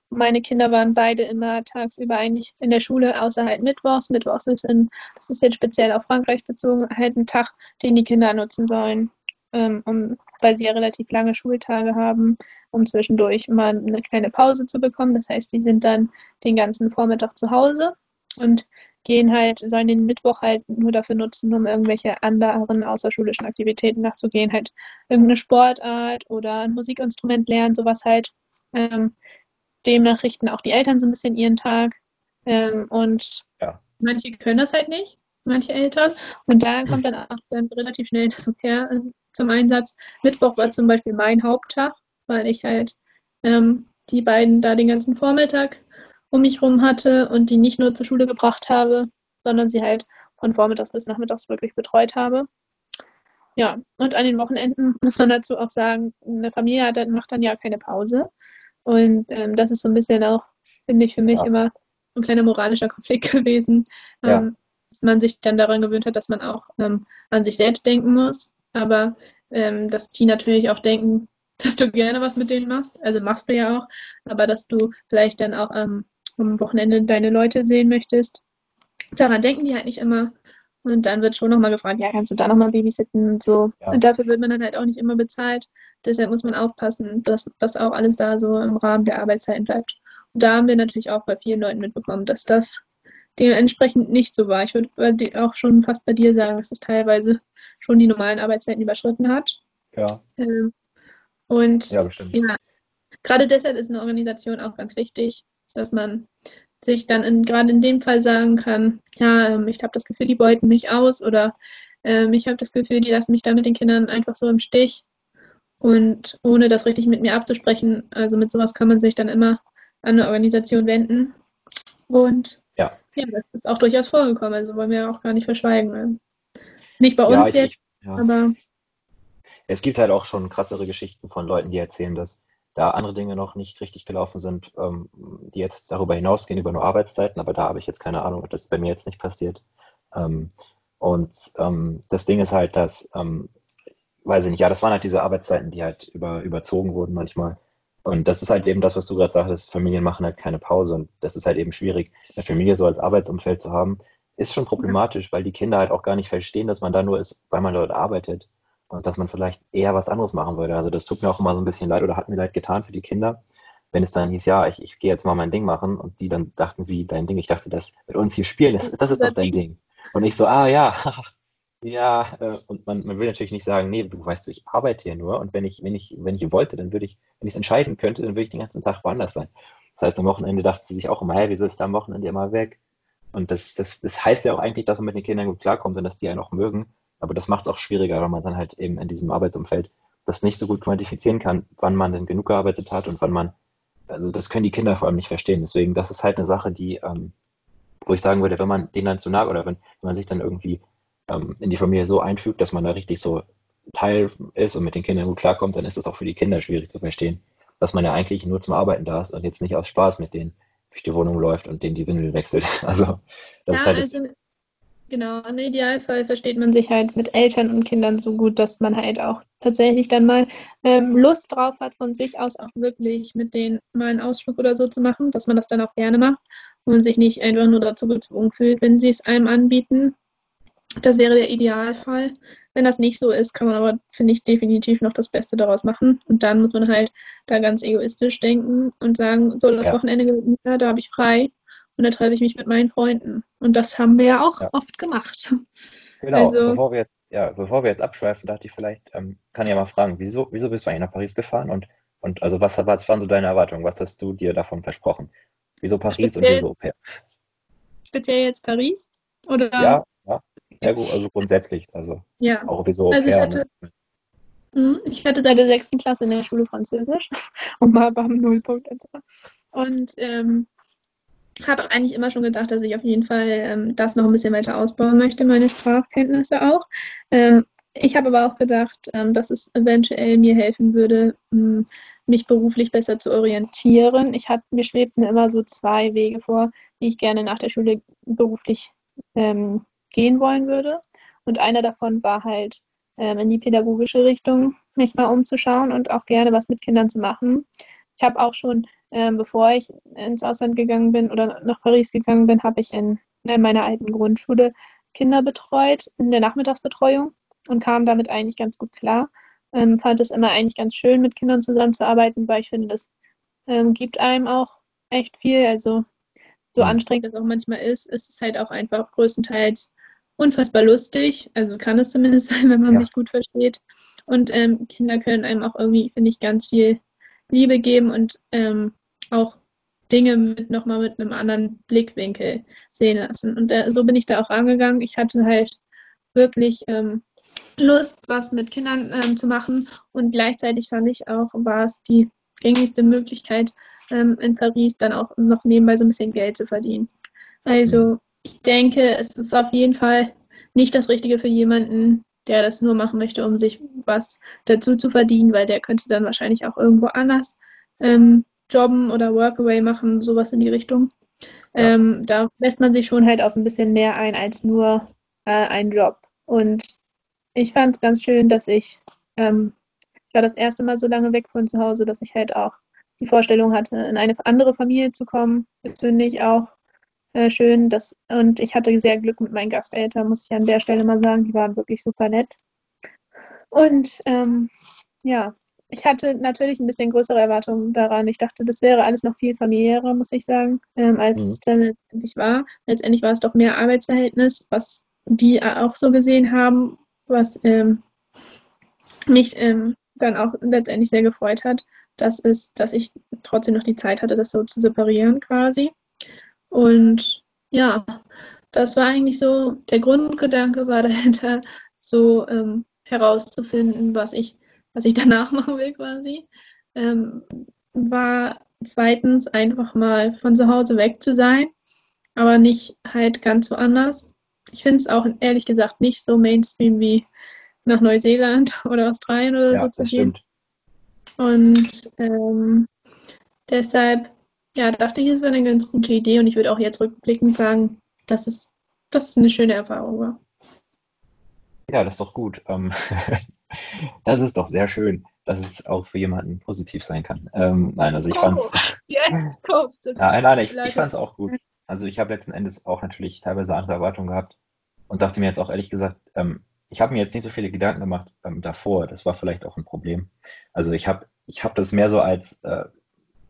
Meine Kinder waren beide immer tagsüber eigentlich in der Schule, außer halt Mittwochs. Mittwochs ist, in, das ist jetzt speziell auf Frankreich bezogen, halt ein Tag, den die Kinder nutzen sollen, ähm, um, weil sie ja relativ lange Schultage haben, um zwischendurch mal eine kleine Pause zu bekommen. Das heißt, die sind dann den ganzen Vormittag zu Hause und gehen halt, sollen den Mittwoch halt nur dafür nutzen, um irgendwelche anderen außerschulischen Aktivitäten nachzugehen, halt irgendeine Sportart oder ein Musikinstrument lernen, sowas halt. Ähm, demnach richten auch die Eltern so ein bisschen ihren Tag. Ähm, und ja. manche können das halt nicht, manche Eltern. Und da kommt dann auch dann relativ schnell das Au zum Einsatz. Mittwoch war zum Beispiel mein Haupttag, weil ich halt ähm, die beiden da den ganzen Vormittag um mich rum hatte und die nicht nur zur Schule gebracht habe, sondern sie halt von vormittags bis nachmittags wirklich betreut habe. Ja, und an den Wochenenden muss man dazu auch sagen, eine Familie hat, macht dann ja keine Pause. Und ähm, das ist so ein bisschen auch, finde ich, für mich Ja. immer ein kleiner moralischer Konflikt [LAUGHS] gewesen, Ja. ähm, dass man sich dann daran gewöhnt hat, dass man auch ähm, an sich selbst denken muss, aber ähm, dass die natürlich auch denken, [LAUGHS] dass du gerne was mit denen machst. Also machst du ja auch, aber dass du vielleicht dann auch am Wochenende deine Leute sehen möchtest. Daran denken die halt nicht immer. Und dann wird schon nochmal gefragt, ja, kannst du da nochmal babysitten und so. Ja. Und dafür wird man dann halt auch nicht immer bezahlt. Deshalb muss man aufpassen, dass das auch alles da so im Rahmen der Arbeitszeiten bleibt. Und da haben wir natürlich auch bei vielen Leuten mitbekommen, dass das dementsprechend nicht so war. Ich würde auch schon fast bei dir sagen, dass es teilweise schon die normalen Arbeitszeiten überschritten hat. Ja, Ähm, und ja, ja, gerade deshalb ist eine Organisation auch ganz wichtig, dass man sich dann in, gerade in dem Fall sagen kann, ja, ähm, ich habe das Gefühl, die beuten mich aus oder ähm, ich habe das Gefühl, die lassen mich da mit den Kindern einfach so im Stich und ohne das richtig mit mir abzusprechen, also mit sowas kann man sich dann immer an eine Organisation wenden und Ja. ja, das ist auch durchaus vorgekommen, also wollen wir auch gar nicht verschweigen. ne? Nicht bei Ja, uns ich, jetzt, ich, ja. aber Es gibt halt auch schon krassere Geschichten von Leuten, die erzählen, dass da andere Dinge noch nicht richtig gelaufen sind, ähm, die jetzt darüber hinausgehen, über nur Arbeitszeiten, aber da habe ich jetzt keine Ahnung, das ist bei mir jetzt nicht passiert. Ähm, und ähm, das Ding ist halt, dass, ähm, weiß ich nicht, ja, das waren halt diese Arbeitszeiten, die halt über, überzogen wurden manchmal. Und das ist halt eben das, was du gerade sagtest, Familien machen halt keine Pause und das ist halt eben schwierig, eine Familie so als Arbeitsumfeld zu haben, ist schon problematisch, weil die Kinder halt auch gar nicht verstehen, dass man da nur ist, weil man dort arbeitet und dass man vielleicht eher was anderes machen würde. Also das tut mir auch immer so ein bisschen leid oder hat mir leid getan für die Kinder, wenn es dann hieß, ja, ich, ich gehe jetzt mal mein Ding machen und die dann dachten, wie dein Ding. Ich dachte, das mit uns hier spielen, das, das ist doch dein Ding. Und ich so, ah ja, [LAUGHS] ja, äh, und man, man will natürlich nicht sagen, nee, du weißt, ich arbeite hier nur und wenn ich, wenn ich, wenn ich wollte, dann würde ich, wenn ich es entscheiden könnte, dann würde ich den ganzen Tag woanders sein. Das heißt, am Wochenende dachte sie sich auch immer, hey, wieso ist der am Wochenende immer weg? Und das, das, das heißt ja auch eigentlich, dass man mit den Kindern gut klarkommt und dass die einen auch mögen. Aber das macht es auch schwieriger, weil man dann halt eben in diesem Arbeitsumfeld das nicht so gut quantifizieren kann, wann man denn genug gearbeitet hat und wann man, also das können die Kinder vor allem nicht verstehen. Deswegen, das ist halt eine Sache, die, ähm, wo ich sagen würde, wenn man denen dann zu nahe oder wenn, wenn man sich dann irgendwie ähm, in die Familie so einfügt, dass man da richtig so Teil ist und mit den Kindern gut klarkommt, dann ist das auch für die Kinder schwierig zu verstehen, dass man ja eigentlich nur zum Arbeiten da ist und jetzt nicht aus Spaß mit denen durch die Wohnung läuft und denen die Windel wechselt. [LAUGHS] Also das ist ja, halt das, also Genau, im Idealfall versteht man sich halt mit Eltern und Kindern so gut, dass man halt auch tatsächlich dann mal ähm, Lust drauf hat, von sich aus auch wirklich mit denen mal einen Ausflug oder so zu machen, dass man das dann auch gerne macht und sich nicht einfach nur dazu gezwungen fühlt, wenn sie es einem anbieten. Das wäre der Idealfall. Wenn das nicht so ist, kann man aber, finde ich, definitiv noch das Beste daraus machen. Und dann muss man halt da ganz egoistisch denken und sagen, so, das Ja. Wochenende, ja, da habe ich frei und da treffe ich mich mit meinen Freunden. Und das haben wir ja auch Ja. oft gemacht. Genau, Also- bevor wir jetzt, ja, bevor wir jetzt abschweifen, dachte ich vielleicht, ähm, kann ich ja mal fragen, wieso, wieso bist du eigentlich nach Paris gefahren und, und also was, was waren so deine Erwartungen? Was hast du dir davon versprochen? Wieso Paris und wieso Au pair? Speziell jetzt Paris? Oder? Ja, ja, ja gut, also grundsätzlich, also Ja. auch wieso Au Also ich hatte- ne? Hm, Ich hatte seit der sechsten Klasse in der Schule Französisch [LAUGHS] und mal beim Nullpunkt. Und ähm, habe eigentlich immer schon gedacht, dass ich auf jeden Fall ähm, das noch ein bisschen weiter ausbauen möchte, meine Sprachkenntnisse auch. Ähm, ich habe aber auch gedacht, ähm, dass es eventuell mir helfen würde, mh, mich beruflich besser zu orientieren. Ich hatte, mir schwebten immer so zwei Wege vor, die ich gerne nach der Schule beruflich ähm, gehen wollen würde. Und einer davon war halt ähm, in die pädagogische Richtung mich mal umzuschauen und auch gerne was mit Kindern zu machen. Ich habe auch schon, ähm, bevor ich ins Ausland gegangen bin oder nach Paris gegangen bin, habe ich in, in meiner alten Grundschule Kinder betreut in der Nachmittagsbetreuung und kam damit eigentlich ganz gut klar. Ähm, fand es immer eigentlich ganz schön, mit Kindern zusammenzuarbeiten, weil ich finde, das ähm, gibt einem auch echt viel. Also so Mhm. anstrengend das auch manchmal ist, ist es halt auch einfach größtenteils unfassbar lustig. Also kann es zumindest [LAUGHS] sein, wenn man Ja. sich gut versteht. Und ähm, Kinder können einem auch irgendwie, finde ich, ganz viel Liebe geben und ähm, auch Dinge mit nochmal mit einem anderen Blickwinkel sehen lassen. Und äh, so bin ich da auch rangegangen. Ich hatte halt wirklich ähm, Lust, was mit Kindern ähm, zu machen und gleichzeitig fand ich auch, war es die gängigste Möglichkeit, ähm, in Paris dann auch noch nebenbei so ein bisschen Geld zu verdienen. Also ich denke, es ist auf jeden Fall nicht das Richtige für jemanden, der das nur machen möchte, um sich was dazu zu verdienen, weil der könnte dann wahrscheinlich auch irgendwo anders ähm, jobben oder Workaway machen, sowas in die Richtung. Ja. Ähm, da lässt man sich schon halt auf ein bisschen mehr ein als nur äh, einen Job. Und ich fand es ganz schön, dass ich, ähm, ich war das erste Mal so lange weg von zu Hause, dass ich halt auch die Vorstellung hatte, in eine andere Familie zu kommen. Das finde ich auch äh, schön. Dass, und ich hatte sehr Glück mit meinen Gasteltern, muss ich an der Stelle mal sagen. Die waren wirklich super nett. Und ähm, ja, ich hatte natürlich ein bisschen größere Erwartungen daran. Ich dachte, das wäre alles noch viel familiärer, muss ich sagen, ähm, als mhm. es dann letztendlich war. Letztendlich war es doch mehr Arbeitsverhältnis, was die auch so gesehen haben, was ähm, mich ähm, dann auch letztendlich sehr gefreut hat, dass, es, dass ich trotzdem noch die Zeit hatte, das so zu separieren quasi. Und ja, das war eigentlich so, der Grundgedanke war [LAUGHS] dahinter, so ähm, herauszufinden, was ich, was ich [LAUGHS] danach machen will quasi. Ähm, war zweitens einfach mal von zu Hause weg zu sein, aber nicht halt ganz woanders. Ich finde es auch ehrlich gesagt nicht so Mainstream wie nach Neuseeland [LAUGHS] oder Australien oder ja, so zu gehen. Und ähm, deshalb ja, dachte ich, es wäre eine ganz gute Idee und ich würde auch jetzt rückblickend sagen, dass es, dass es eine schöne Erfahrung war. Ja, das ist doch gut. Ähm, [LAUGHS] das ist doch sehr schön, dass es auch für jemanden positiv sein kann. Ähm, nein, also ich oh, fand's. [LAUGHS] Ja, [LAUGHS] nein, nein, ich, ich fand's auch gut. Also ich habe letzten Endes auch natürlich teilweise andere Erwartungen gehabt und dachte mir jetzt auch ehrlich gesagt, ähm, ich habe mir jetzt nicht so viele Gedanken gemacht ähm, davor. Das war vielleicht auch ein Problem. Also ich habe ich hab das mehr so als äh,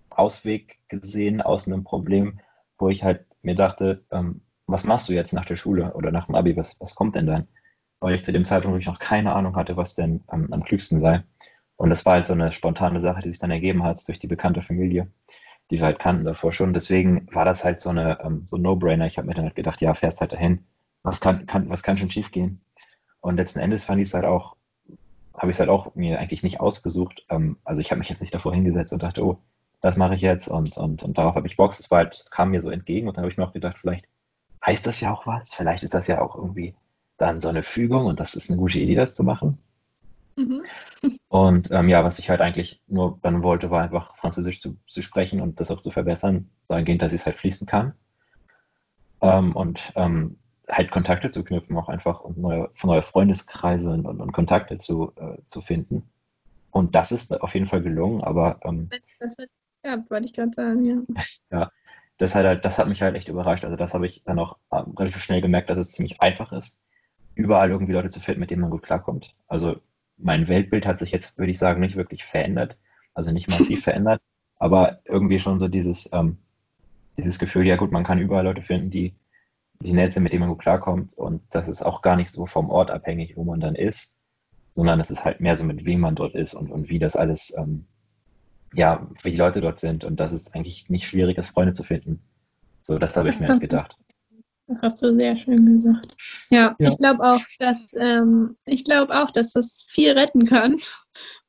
Ausweg gesehen aus einem Problem, wo ich halt mir dachte, ähm, was machst du jetzt nach der Schule oder nach dem Abi? Was, was kommt denn dann? Weil ich zu dem Zeitpunkt wirklich noch keine Ahnung hatte, was denn ähm, am klügsten sei. Und das war halt so eine spontane Sache, die sich dann ergeben hat durch die bekannte Familie, die wir halt kannten davor schon. Deswegen war das halt so eine ähm, so No-Brainer. Ich habe mir dann halt gedacht, ja, fährst halt dahin. Was kann, kann, was kann schon schief gehen? Und letzten Endes fand ich es halt auch, habe ich es halt auch mir eigentlich nicht ausgesucht. Ähm, also ich habe mich jetzt nicht davor hingesetzt und dachte, oh, das mache ich jetzt und, und, und darauf habe ich Bock. Das war halt, das kam mir so entgegen und dann habe ich mir auch gedacht, vielleicht heißt das ja auch was, vielleicht ist das ja auch irgendwie dann so eine Fügung und das ist eine gute Idee, das zu machen. Mhm. Und ähm, ja, was ich halt eigentlich nur dann wollte, war einfach Französisch zu, zu sprechen und das auch zu verbessern, dahingehend, dass ich es halt fließen kann. Ähm, und ähm, halt Kontakte zu knüpfen, auch einfach und neue, neue Freundeskreise und, und, und Kontakte zu, äh, zu finden. Und das ist auf jeden Fall gelungen, aber ähm, das hat ja, wollte ich gerade sagen, ja. [LAUGHS] Ja, das hat, halt, das hat mich halt echt überrascht. Also das habe ich dann auch ähm, relativ schnell gemerkt, dass es ziemlich einfach ist, überall irgendwie Leute zu finden, mit denen man gut klarkommt. Also mein Weltbild hat sich jetzt, würde ich sagen, nicht wirklich verändert. Also nicht massiv [LAUGHS] verändert, aber irgendwie schon so dieses, ähm, dieses Gefühl, ja gut, man kann überall Leute finden, die, die nett sind, mit denen man gut klarkommt. Und das ist auch gar nicht so vom Ort abhängig, wo man dann ist, sondern es ist halt mehr so, mit wem man dort ist und, und wie das alles ähm, ja, wie die Leute dort sind und dass es eigentlich nicht schwierig ist, Freunde zu finden. So, das habe ich mir halt gedacht. Das hast du sehr schön gesagt. Ja, ja. ich glaube auch, dass ähm, ich glaube auch, dass das viel retten kann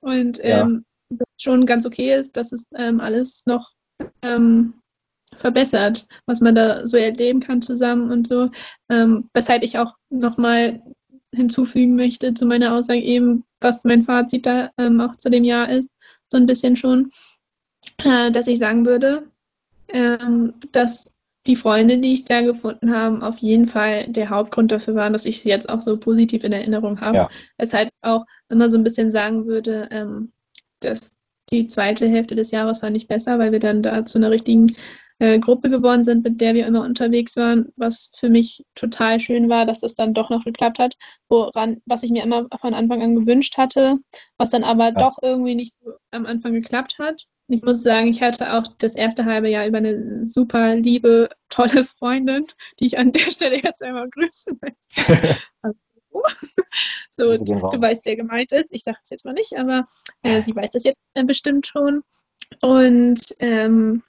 und ähm, ja. schon ganz okay ist, dass es ähm, alles noch ähm, verbessert, was man da so erleben kann zusammen und so. Ähm, weshalb ich auch nochmal hinzufügen möchte zu meiner Aussage eben, was mein Fazit da ähm, auch zu dem Jahr ist so ein bisschen schon, äh, dass ich sagen würde, dass die Freunde, die ich da gefunden habe, auf jeden Fall der Hauptgrund dafür waren, dass ich sie jetzt auch so positiv in Erinnerung habe. Ja. Weshalb auch immer so ein bisschen sagen würde, ähm, dass die zweite Hälfte des Jahres war nicht besser, weil wir dann da zu einer richtigen äh, Gruppe geworden sind, mit der wir immer unterwegs waren, was für mich total schön war, dass das dann doch noch geklappt hat, woran, was ich mir immer von Anfang an gewünscht hatte, was dann aber ja. doch irgendwie nicht so am Anfang geklappt hat. Ich muss sagen, ich hatte auch das erste halbe Jahr über eine super liebe, tolle Freundin, die ich an der [LAUGHS] Stelle jetzt einmal grüßen möchte. [LAUGHS] so, du, du weißt, wer gemeint ist. Ich sage es jetzt mal nicht, aber äh, sie weiß das jetzt äh, bestimmt schon. Und ähm,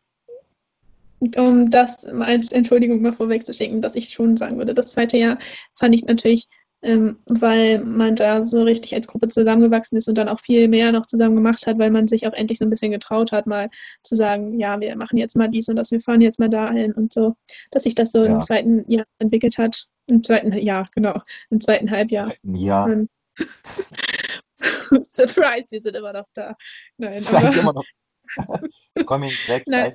um das als Entschuldigung mal vorwegzuschicken, dass ich schon sagen würde, das zweite Jahr fand ich natürlich ähm, weil man da so richtig als Gruppe zusammengewachsen ist und dann auch viel mehr noch zusammen gemacht hat, weil man sich auch endlich so ein bisschen getraut hat, mal zu sagen, ja, wir machen jetzt mal dies und das, wir fahren jetzt mal dahin und so, dass sich das so im Ja, zweiten Jahr entwickelt hat. Im zweiten Jahr, genau, im zweiten Halbjahr. zweiten Jahr. Und [LAUGHS] Surprise, wir sind immer noch da. Nein, aber, immer noch. [LAUGHS] Komm jetzt weg, nein,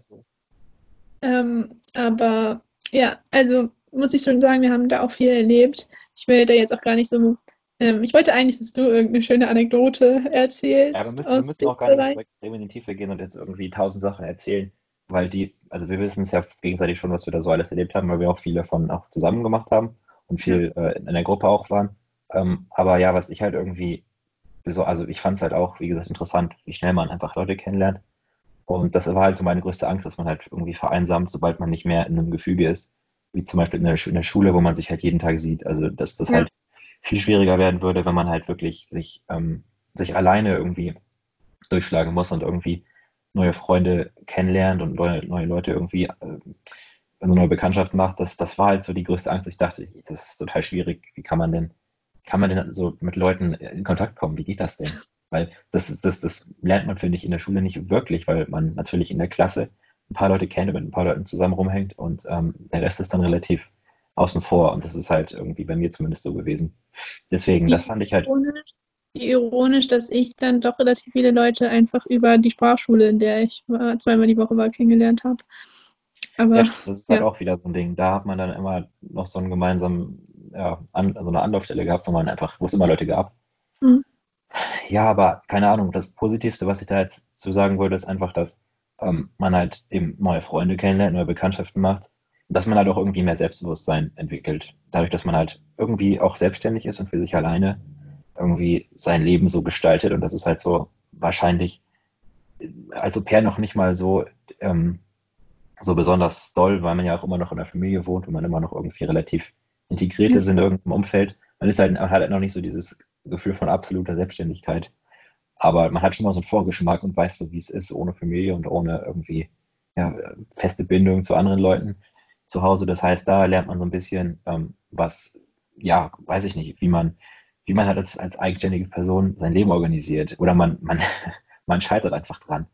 ähm, aber ja, also muss ich schon sagen, wir haben da auch viel erlebt. Ich will da jetzt auch gar nicht so. Ähm, ich wollte eigentlich, dass du irgendeine schöne Anekdote Ja, wir erzählst müssen, wir müssen auch gar nicht so extrem in die Tiefe gehen und jetzt irgendwie tausend Sachen erzählen, weil die, also wir wissen es ja gegenseitig schon, was wir da so alles erlebt haben, weil wir auch viele davon auch zusammen gemacht haben und Ja. viel äh, in der Gruppe auch waren. Ähm, aber ja, was ich halt irgendwie, so, also ich fand es halt auch, wie gesagt, interessant, wie schnell man einfach Leute kennenlernt. Und das war halt so meine größte Angst, dass man halt irgendwie vereinsamt, sobald man nicht mehr in einem Gefüge ist, wie zum Beispiel in der, in der Schule, wo man sich halt jeden Tag sieht. Also dass das Ja. halt viel schwieriger werden würde, wenn man halt wirklich sich, ähm, sich alleine irgendwie durchschlagen muss und irgendwie neue Freunde kennenlernt und neue, neue Leute irgendwie äh, eine neue Bekanntschaft macht. Das, das war halt so die größte Angst. Ich dachte, das ist total schwierig. Wie kann man denn, kann man denn so mit Leuten in Kontakt kommen? Wie geht das denn? [LAUGHS] Weil das das, das lernt man, finde ich, in der Schule nicht wirklich, weil man natürlich in der Klasse ein paar Leute kennt und mit ein paar Leuten zusammen rumhängt und ähm, der Rest ist dann relativ außen vor und das ist halt irgendwie bei mir zumindest so gewesen. Deswegen, das Wie fand ich halt, ironisch, wie ironisch, dass ich dann doch relativ viele Leute einfach über die Sprachschule, in der ich war, zweimal die Woche war, kennengelernt habe. ja, Aber das ist halt ja. auch wieder so ein Ding. Da hat man dann immer noch so einen gemeinsamen, ja, an, so eine Anlaufstelle gehabt, wo man einfach, wo es immer Leute gab. Hm. Ja, aber keine Ahnung, das Positivste, was ich da jetzt zu sagen würde, ist einfach, dass ähm, man halt eben neue Freunde kennenlernt, neue Bekanntschaften macht, dass man halt auch irgendwie mehr Selbstbewusstsein entwickelt. Dadurch, dass man halt irgendwie auch selbstständig ist und für sich alleine irgendwie sein Leben so gestaltet. Und das ist halt so wahrscheinlich als Au-pair noch nicht mal so, ähm, so besonders doll, weil man ja auch immer noch in der Familie wohnt und man immer noch irgendwie relativ integriert Ja. ist in irgendeinem Umfeld. Man ist halt, man hat halt noch nicht so dieses Gefühl von absoluter Selbstständigkeit. Aber man hat schon mal so einen Vorgeschmack und weiß so, wie es ist, ohne Familie und ohne irgendwie ja, feste Bindung zu anderen Leuten zu Hause. Das heißt, da lernt man so ein bisschen, ähm, was, ja, weiß ich nicht, wie man, wie man halt als, als eigenständige Person sein Leben organisiert. Oder man, man, [LAUGHS] man scheitert einfach dran.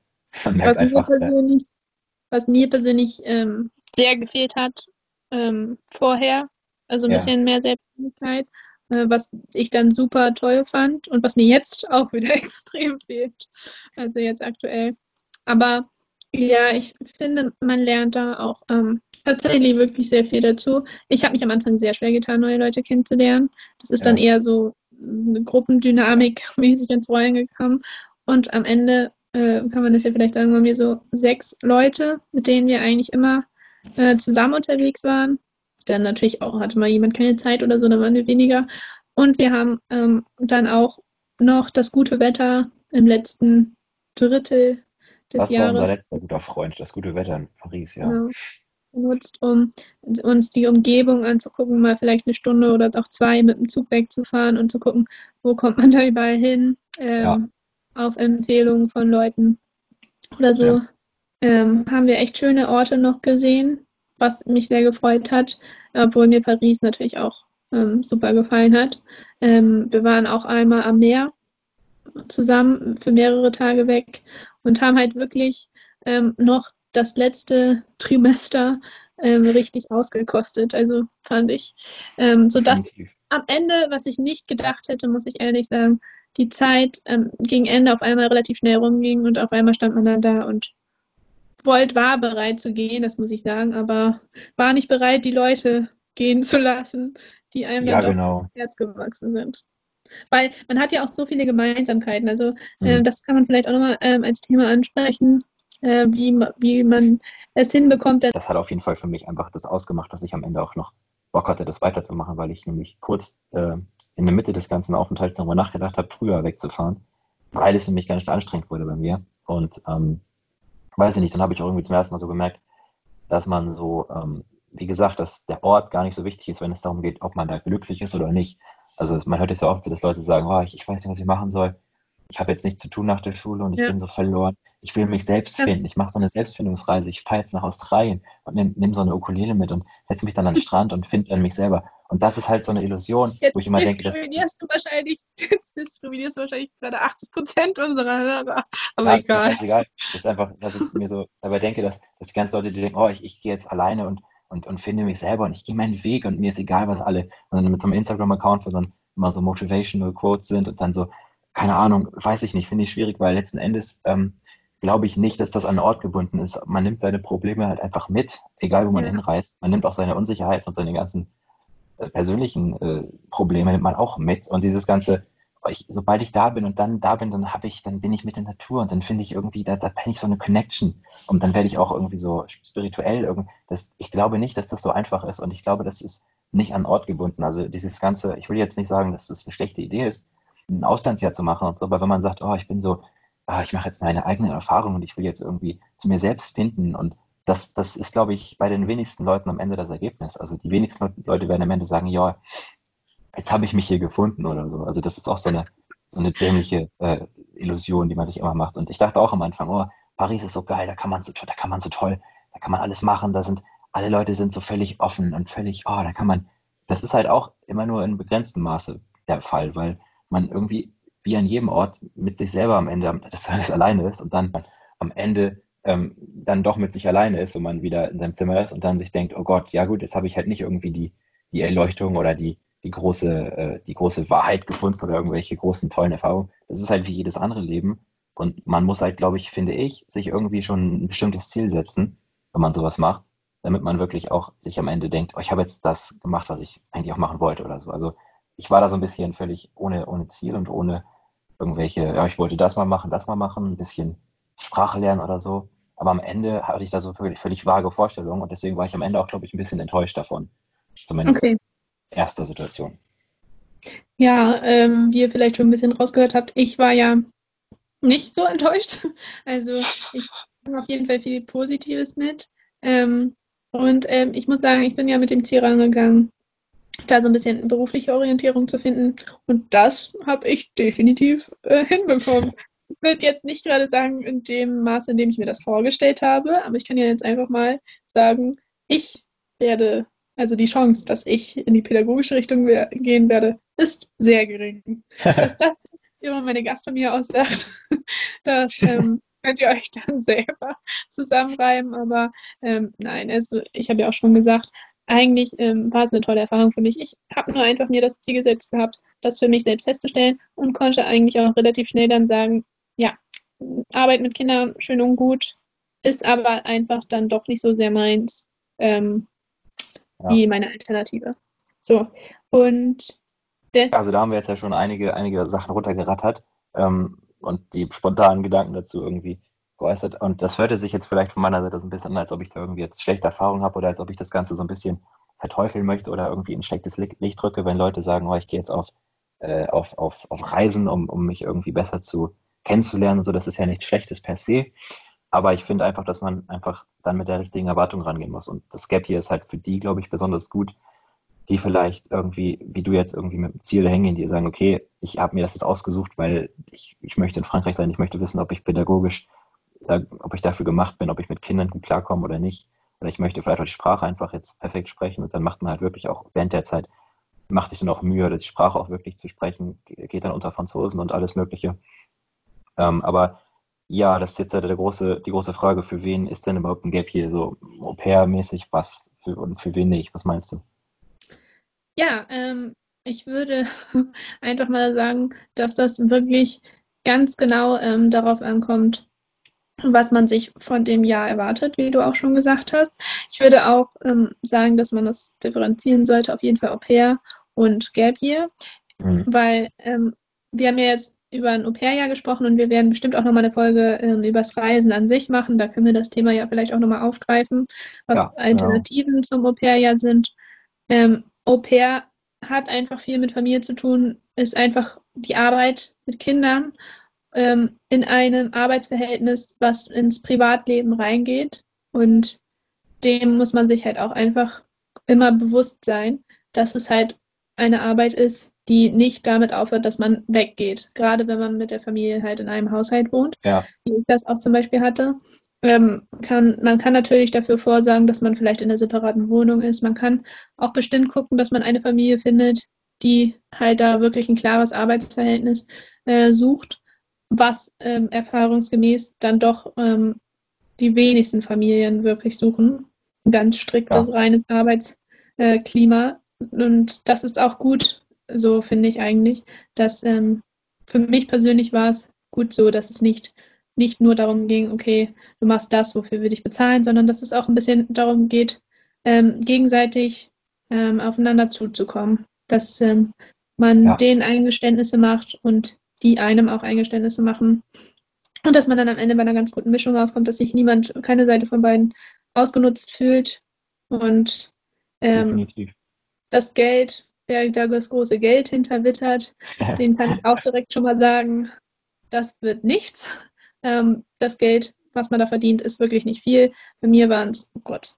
Man merkt Was mir einfach, äh, persönlich, was mir persönlich ähm, sehr gefehlt hat ähm, vorher, also ein ja, bisschen mehr Selbstständigkeit, äh, was ich dann super toll fand und was mir jetzt auch [LAUGHS] wieder extrem fehlt, also jetzt aktuell. Aber ja, ich finde, man lernt da auch ähm, tatsächlich wirklich sehr viel dazu. Ich habe mich am Anfang sehr schwer getan, neue Leute kennenzulernen. Das ist dann ja, eher so eine Gruppendynamik [LAUGHS] mäßig ins Rollen gekommen. Und am Ende äh, kann man das ja vielleicht sagen, waren wir so sechs Leute, mit denen wir eigentlich immer äh, zusammen unterwegs waren. Dann natürlich auch hatte mal jemand keine Zeit oder so, dann waren wir weniger. Und wir haben ähm, dann auch noch das gute Wetter im letzten Drittel des das war unser Jahres letzter guter Freund, das gute Wetter in Paris, ja. genau, genutzt, um uns die Umgebung anzugucken, mal vielleicht eine Stunde oder auch zwei mit dem Zug wegzufahren und zu gucken, wo kommt man [LAUGHS] da überall hin, Ja, ähm, auf Empfehlungen von Leuten oder ja, so. Ähm, haben wir echt schöne Orte noch gesehen, was mich sehr gefreut hat, obwohl mir Paris natürlich auch ähm, super gefallen hat. Ähm, wir waren auch einmal am Meer zusammen für mehrere Tage weg und haben halt wirklich ähm, noch das letzte Trimester ähm, richtig ausgekostet. Also fand ich, ähm, sodass am Ende, was ich nicht gedacht hätte, muss ich ehrlich sagen, die Zeit ähm, gegen Ende auf einmal relativ schnell rumging und auf einmal stand man dann da und Volt war bereit zu gehen, das muss ich sagen, aber war nicht bereit, die Leute gehen zu lassen, die einem dann Ja, doch genau. Herz gewachsen sind. Weil man hat ja auch so viele Gemeinsamkeiten. Also äh, Hm. das kann man vielleicht auch nochmal ähm, als Thema ansprechen, äh, wie, wie man es hinbekommt. Das hat auf jeden Fall für mich einfach das ausgemacht, dass ich am Ende auch noch Bock hatte, das weiterzumachen, weil ich nämlich kurz äh, in der Mitte des ganzen Aufenthalts darüber nachgedacht habe, früher wegzufahren, weil es nämlich ganz anstrengend wurde bei mir. Und ähm, weiß ich nicht, dann habe ich auch irgendwie zum ersten Mal so gemerkt, dass man so, ähm, wie gesagt, dass der Ort gar nicht so wichtig ist, wenn es darum geht, ob man da glücklich ist oder nicht. Also man hört es ja oft, dass Leute sagen, oh, ich, ich weiß nicht, was ich machen soll. Ich habe jetzt nichts zu tun nach der Schule und ich Ja. bin so verloren. Ich will mich selbst finden. Ich mache so eine Selbstfindungsreise. Ich fahre jetzt nach Australien und nehme nimm so eine Ukulele mit und setze mich dann an den [LAUGHS] Strand und finde dann mich selber. Und das ist halt so eine Illusion, Jetzt wo ich immer denke, dass, diskriminierst du wahrscheinlich, [LAUGHS] jetzt diskriminierst du wahrscheinlich gerade 80 Prozent unserer Hörer. Aber ja, ist egal. scheißegal. Das ist einfach, dass ich mir so dabei denke, dass, dass die ganzen Leute, die denken, oh, ich, ich gehe jetzt alleine und, und, und finde mich selber und ich gehe meinen Weg und mir ist egal, was alle, und dann mit so einem Instagram-Account, wo dann immer so Motivational Quotes sind und dann so, keine Ahnung, weiß ich nicht, finde ich schwierig, weil letzten Endes ähm, glaube ich nicht, dass das an einen Ort gebunden ist. Man nimmt seine Probleme halt einfach mit, egal wo man Ja. hinreist. Man nimmt auch seine Unsicherheit und seine ganzen äh, persönlichen äh, Probleme nimmt man auch mit. Und dieses ganze, ich, sobald ich da bin und dann da bin, dann habe ich, dann bin ich mit der Natur und dann finde ich irgendwie, da, da bin ich so eine Connection. Und dann werde ich auch irgendwie so spirituell. Irgend, das, ich glaube nicht, dass das so einfach ist und ich glaube, das ist nicht an Ort gebunden. Also dieses ganze, ich will jetzt nicht sagen, dass das eine schlechte Idee ist, ein Auslandsjahr zu machen und so, aber wenn man sagt, oh, ich bin so, ah, ich mache jetzt meine eigene Erfahrung und ich will jetzt irgendwie zu mir selbst finden und das, das ist, glaube ich, bei den wenigsten Leuten am Ende das Ergebnis. Also die wenigsten Leute- Leute werden am Ende sagen, ja, jetzt habe ich mich hier gefunden oder so. Also das ist auch so eine, so eine dämliche äh, Illusion, die man sich immer macht. Und ich dachte auch am Anfang, oh, Paris ist so geil, da kann man so, da kann man so toll, da kann man alles machen, da sind, alle Leute sind so völlig offen und völlig, oh, da kann man, das ist halt auch immer nur in begrenztem Maße der Fall, weil man irgendwie wie an jedem Ort mit sich selber am Ende [LAUGHS] des Tages alleine ist und dann am Ende ähm, dann doch mit sich alleine ist, wenn man wieder in seinem Zimmer ist und dann sich denkt, oh Gott, ja gut, jetzt habe ich halt nicht irgendwie die, die Erleuchtung oder die, die große, äh, die große Wahrheit gefunden oder irgendwelche großen, tollen Erfahrungen. Das ist halt wie jedes andere Leben. Und man muss halt, glaube ich, finde ich, sich irgendwie schon ein bestimmtes Ziel setzen, wenn man sowas macht, damit man wirklich auch sich am Ende denkt, oh, ich habe jetzt das gemacht, was ich eigentlich auch machen wollte oder so. Also ich war da so ein bisschen völlig ohne, ohne Ziel und ohne irgendwelche, ja, ich wollte das mal machen, das mal machen, ein bisschen Sprache lernen oder so. Aber am Ende hatte ich da so völlig, völlig vage Vorstellungen und deswegen war ich am Ende auch, glaube ich, ein bisschen enttäuscht davon. Zumindest Okay. erster Situation. Ja, ähm, wie ihr vielleicht schon ein bisschen rausgehört habt, ich war ja nicht so enttäuscht. [LAUGHS] Also ich habe auf jeden Fall viel Positives mit. Ähm, und ähm, ich muss sagen, ich bin ja mit dem Ziel rangegangen, da so ein bisschen berufliche Orientierung zu finden. Und das habe ich definitiv äh, hinbekommen. Ich würde jetzt nicht gerade sagen, in dem Maße, in dem ich mir das vorgestellt habe, aber ich kann ja jetzt einfach mal sagen, ich werde, also die Chance, dass ich in die pädagogische Richtung wer- gehen werde, ist sehr gering. [LAUGHS] Dass das immer meine Gastfamilie aussagt, [LAUGHS] das ähm, könnt ihr euch dann selber zusammenreimen. Aber ähm, nein, also ich habe ja auch schon gesagt, eigentlich ähm, war es eine tolle Erfahrung für mich. Ich habe nur einfach mir das Ziel gesetzt gehabt, das für mich selbst festzustellen und konnte eigentlich auch relativ schnell dann sagen, ja, Arbeit mit Kindern schön und gut, ist aber einfach dann doch nicht so sehr meins ähm, Ja. wie meine Alternative. So, und Also da haben wir jetzt ja schon einige, einige Sachen runtergerattert ähm, und die spontanen Gedanken dazu irgendwie geäußert. Und das hörte sich jetzt vielleicht von meiner Seite so ein bisschen an, als ob ich da irgendwie jetzt schlechte Erfahrungen habe oder als ob ich das Ganze so ein bisschen verteufeln möchte oder irgendwie in ein schlechtes Licht drücke, wenn Leute sagen, oh, ich gehe jetzt auf, äh, auf, auf, auf Reisen, um, um mich irgendwie besser zu kennenzulernen und so. Das ist ja nichts Schlechtes per se. Aber ich finde einfach, dass man einfach dann mit der richtigen Erwartung rangehen muss. Und das Gap hier ist halt für die, glaube ich, besonders gut, die vielleicht irgendwie, wie du jetzt irgendwie mit dem Ziel hängen, die sagen, okay, ich habe mir das jetzt ausgesucht, weil ich, ich möchte in Frankreich sein, ich möchte wissen, ob ich pädagogisch, da, ob ich dafür gemacht bin, ob ich mit Kindern gut klarkomme oder nicht. Oder ich möchte vielleicht auch die Sprache einfach jetzt perfekt sprechen und dann macht man halt wirklich auch während der Zeit, macht sich dann auch Mühe, die Sprache auch wirklich zu sprechen, geht dann unter Franzosen und alles Mögliche. Ähm, aber ja, das ist jetzt halt der große, die große Frage, für wen ist denn überhaupt ein Gap hier so Au-pair-mäßig was für, und für wen nicht? Was meinst du? Ja, ähm, ich würde [LAUGHS] einfach mal sagen, dass das wirklich ganz genau ähm, darauf ankommt, was man sich von dem Jahr erwartet, wie du auch schon gesagt hast. Ich würde auch ähm, sagen, dass man das differenzieren sollte, auf jeden Fall Au pair und Gap Year, Mhm. weil ähm, wir haben ja jetzt über ein Au-pair-Jahr gesprochen und wir werden bestimmt auch nochmal eine Folge ähm, über das Reisen an sich machen. Da können wir das Thema ja vielleicht auch nochmal aufgreifen, was Ja, Alternativen zum Au-pair-Jahr sind. Ähm, Au-pair hat einfach viel mit Familie zu tun, ist einfach die Arbeit mit Kindern ähm, in einem Arbeitsverhältnis, was ins Privatleben reingeht. Und dem muss man sich halt auch einfach immer bewusst sein, dass es halt eine Arbeit ist, die nicht damit aufhört, dass man weggeht. Gerade wenn man mit der Familie halt in einem Haushalt wohnt, Ja, wie ich das auch zum Beispiel hatte. Ähm, kann, man kann natürlich dafür vorsagen, dass man vielleicht in einer separaten Wohnung ist. Man kann auch bestimmt gucken, dass man eine Familie findet, die halt da wirklich ein klares Arbeitsverhältnis äh, sucht, was ähm, erfahrungsgemäß dann doch ähm, die wenigsten Familien wirklich suchen. Ein ganz striktes, ja, reines Arbeitsklima. Und das ist auch gut, so finde ich eigentlich, dass ähm, für mich persönlich war es gut so, dass es nicht, nicht nur darum ging, okay, du machst das, wofür wir dich bezahlen, sondern dass es auch ein bisschen darum geht, ähm, gegenseitig ähm, aufeinander zuzukommen. Dass ähm, man ja, denen Eingeständnisse macht und die einem auch Eingeständnisse machen. Und dass man dann am Ende bei einer ganz guten Mischung rauskommt, dass sich niemand, keine Seite von beiden ausgenutzt fühlt. Und ähm, das Geld, wer da das große Geld hinterwittert, [LAUGHS] den kann ich auch direkt schon mal sagen, das wird nichts. Ähm, das Geld, was man da verdient, ist wirklich nicht viel. Bei mir waren es, oh Gott,